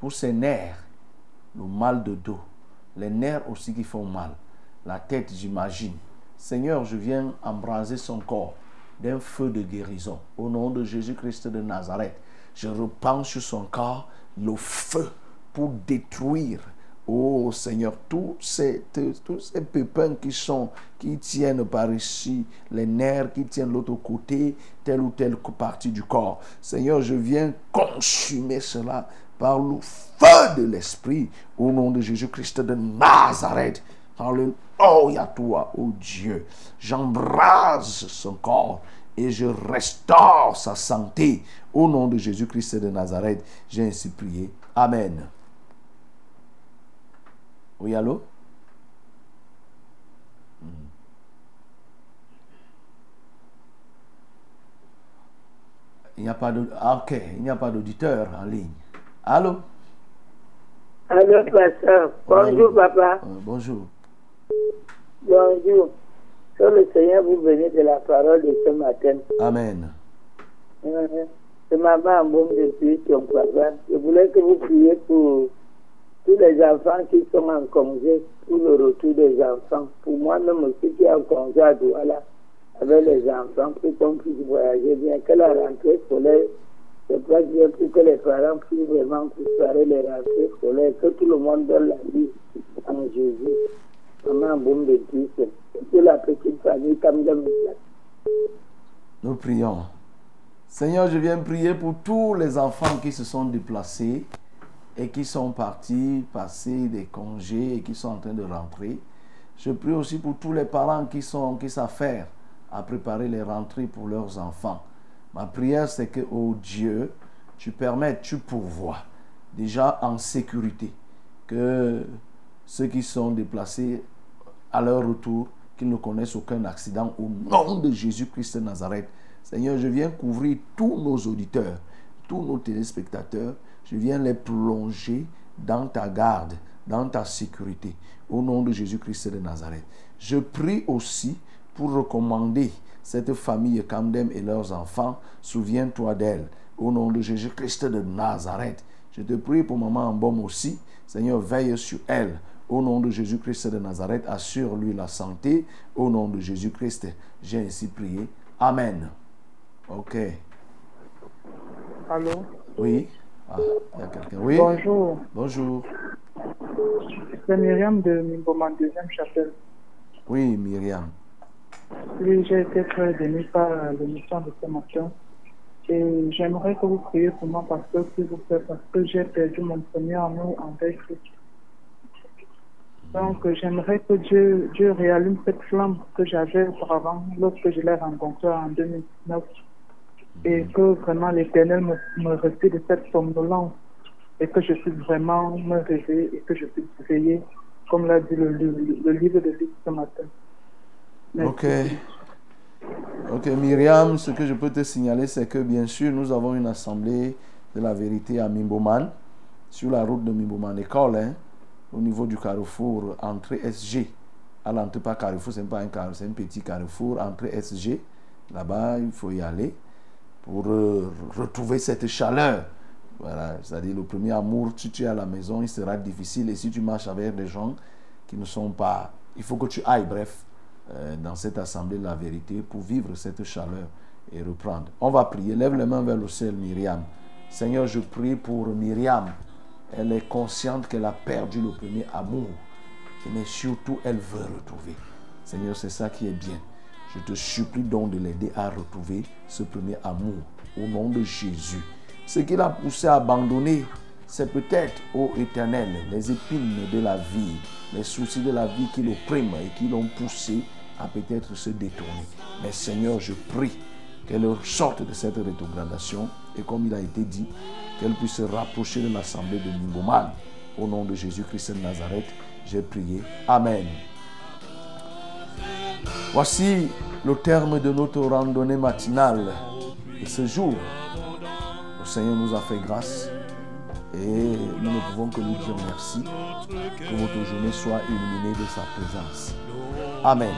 pour ses nerfs, le mal de dos, les nerfs aussi qui font mal, la tête, j'imagine. Seigneur, je viens embraser son corps d'un feu de guérison. Au nom de Jésus-Christ de Nazareth, je repense sur son corps le feu pour détruire Oh Seigneur, tous ces, tous ces pépins qui sont, qui tiennent par ici, les nerfs qui tiennent l'autre côté, telle ou telle partie du corps. Seigneur, je viens consumer cela par le feu de l'Esprit au nom de Jésus-Christ de Nazareth. Alléluia toi, oh Dieu. J'embrase son corps et je restaure sa santé au nom de Jésus-Christ de Nazareth. J'ai ainsi prié. Amen. Oui, allô? Hmm. Il n'y a pas ah, il n'y a pas d'auditeur en ligne. Allô? Allô, pasteur. Bonjour, papa. Euh, bonjour. Bonjour. Que le Seigneur vous bénisse de la parole de ce matin. Amen. Euh, C'est maman Mboum depuis ton papa. Je voulais que vous priez pour tous les enfants qui sont en congé, pour le retour des enfants. Pour moi-même aussi qui est en congé à Douala avec les enfants, pour qu'on puisse voyager bien, que la rentrée scolaire se passe bien, pour que les parents puissent vraiment préparer les rentrées que tout le monde donne la vie en Jésus. Maman Mboum depuis, et pour la petite famille Kamdam. Nous prions. Seigneur, je viens prier pour tous les enfants qui se sont déplacés et qui sont partis passer des congés et qui sont en train de rentrer. Je prie aussi pour tous les parents qui sont qui s'affairent à préparer les rentrées pour leurs enfants. Ma prière, c'est que, oh Dieu, tu permettes, tu pourvois déjà en sécurité que ceux qui sont déplacés à leur retour, qu'ils ne connaissent aucun accident au nom de Jésus-Christ de Nazareth. Seigneur, je viens couvrir tous nos auditeurs, tous nos téléspectateurs. Je viens les plonger dans ta garde, dans ta sécurité, au nom de Jésus-Christ de Nazareth. Je prie aussi pour recommander cette famille Camdem et leurs enfants. Souviens-toi d'elle, au nom de Jésus-Christ de Nazareth. Je te prie pour maman Ambom aussi. Seigneur, veille sur elle. Au nom de Jésus-Christ de Nazareth, assure-lui la santé. Au nom de Jésus-Christ, j'ai ainsi prié. Amen. Ok. Allô? Oui. Ah, il y a quelqu'un. Oui. Bonjour. Bonjour. C'est Myriam de Mimboman, deuxième chapelle. Oui, Myriam. Oui, j'ai été très émue par l'émission de ce matin. Et j'aimerais que vous priez pour moi parce que, que j'ai perdu mon premier amour envers Christ. Donc, j'aimerais que Dieu, Dieu réallume cette flamme que j'avais auparavant lorsque je l'ai rencontré en 2019. Et que vraiment l'Éternel me, me retire de cette somnolence et que je puisse vraiment me réveiller et que je puisse veiller, comme l'a dit le, livre de Luc ce matin. Ok. Ok, Myriam, ce que je peux te signaler, c'est que bien sûr, nous avons une assemblée de la vérité à Mimboman, sur la route de Mimboman École, hein, au niveau du carrefour entrée SG. L'entrée, pas carrefour, c'est pas un carrefour, c'est un petit carrefour, entrée SG. Là-bas, il faut y aller. pour euh, retrouver cette chaleur. Voilà, c'est-à-dire le premier amour, si tu es à la maison, il sera difficile. Et si tu marches avec des gens qui ne sont pas... Il faut que tu ailles, bref, euh, dans cette assemblée la vérité pour vivre cette chaleur et reprendre. On va prier. Lève les mains vers le ciel, Myriam. Seigneur, je prie pour Myriam. Elle est consciente qu'elle a perdu le premier amour. Mais surtout, elle veut retrouver. Seigneur, c'est ça qui est bien. Je te supplie donc de l'aider à retrouver ce premier amour au nom de Jésus. Ce qui l'a poussé à abandonner, c'est peut-être, ô éternel, les épines de la vie, les soucis de la vie qui l'oppriment et qui l'ont poussé à peut-être se détourner. Mais Seigneur, je prie qu'elle sorte de cette rétrogradation et comme il a été dit, qu'elle puisse se rapprocher de l'assemblée de Ningoman. Au nom de Jésus-Christ de Nazareth, j'ai prié. Amen. Voici le terme de notre randonnée matinale de ce jour. Le Seigneur nous a fait grâce et nous ne pouvons que lui dire merci. Que votre journée soit illuminée de sa présence. Amen.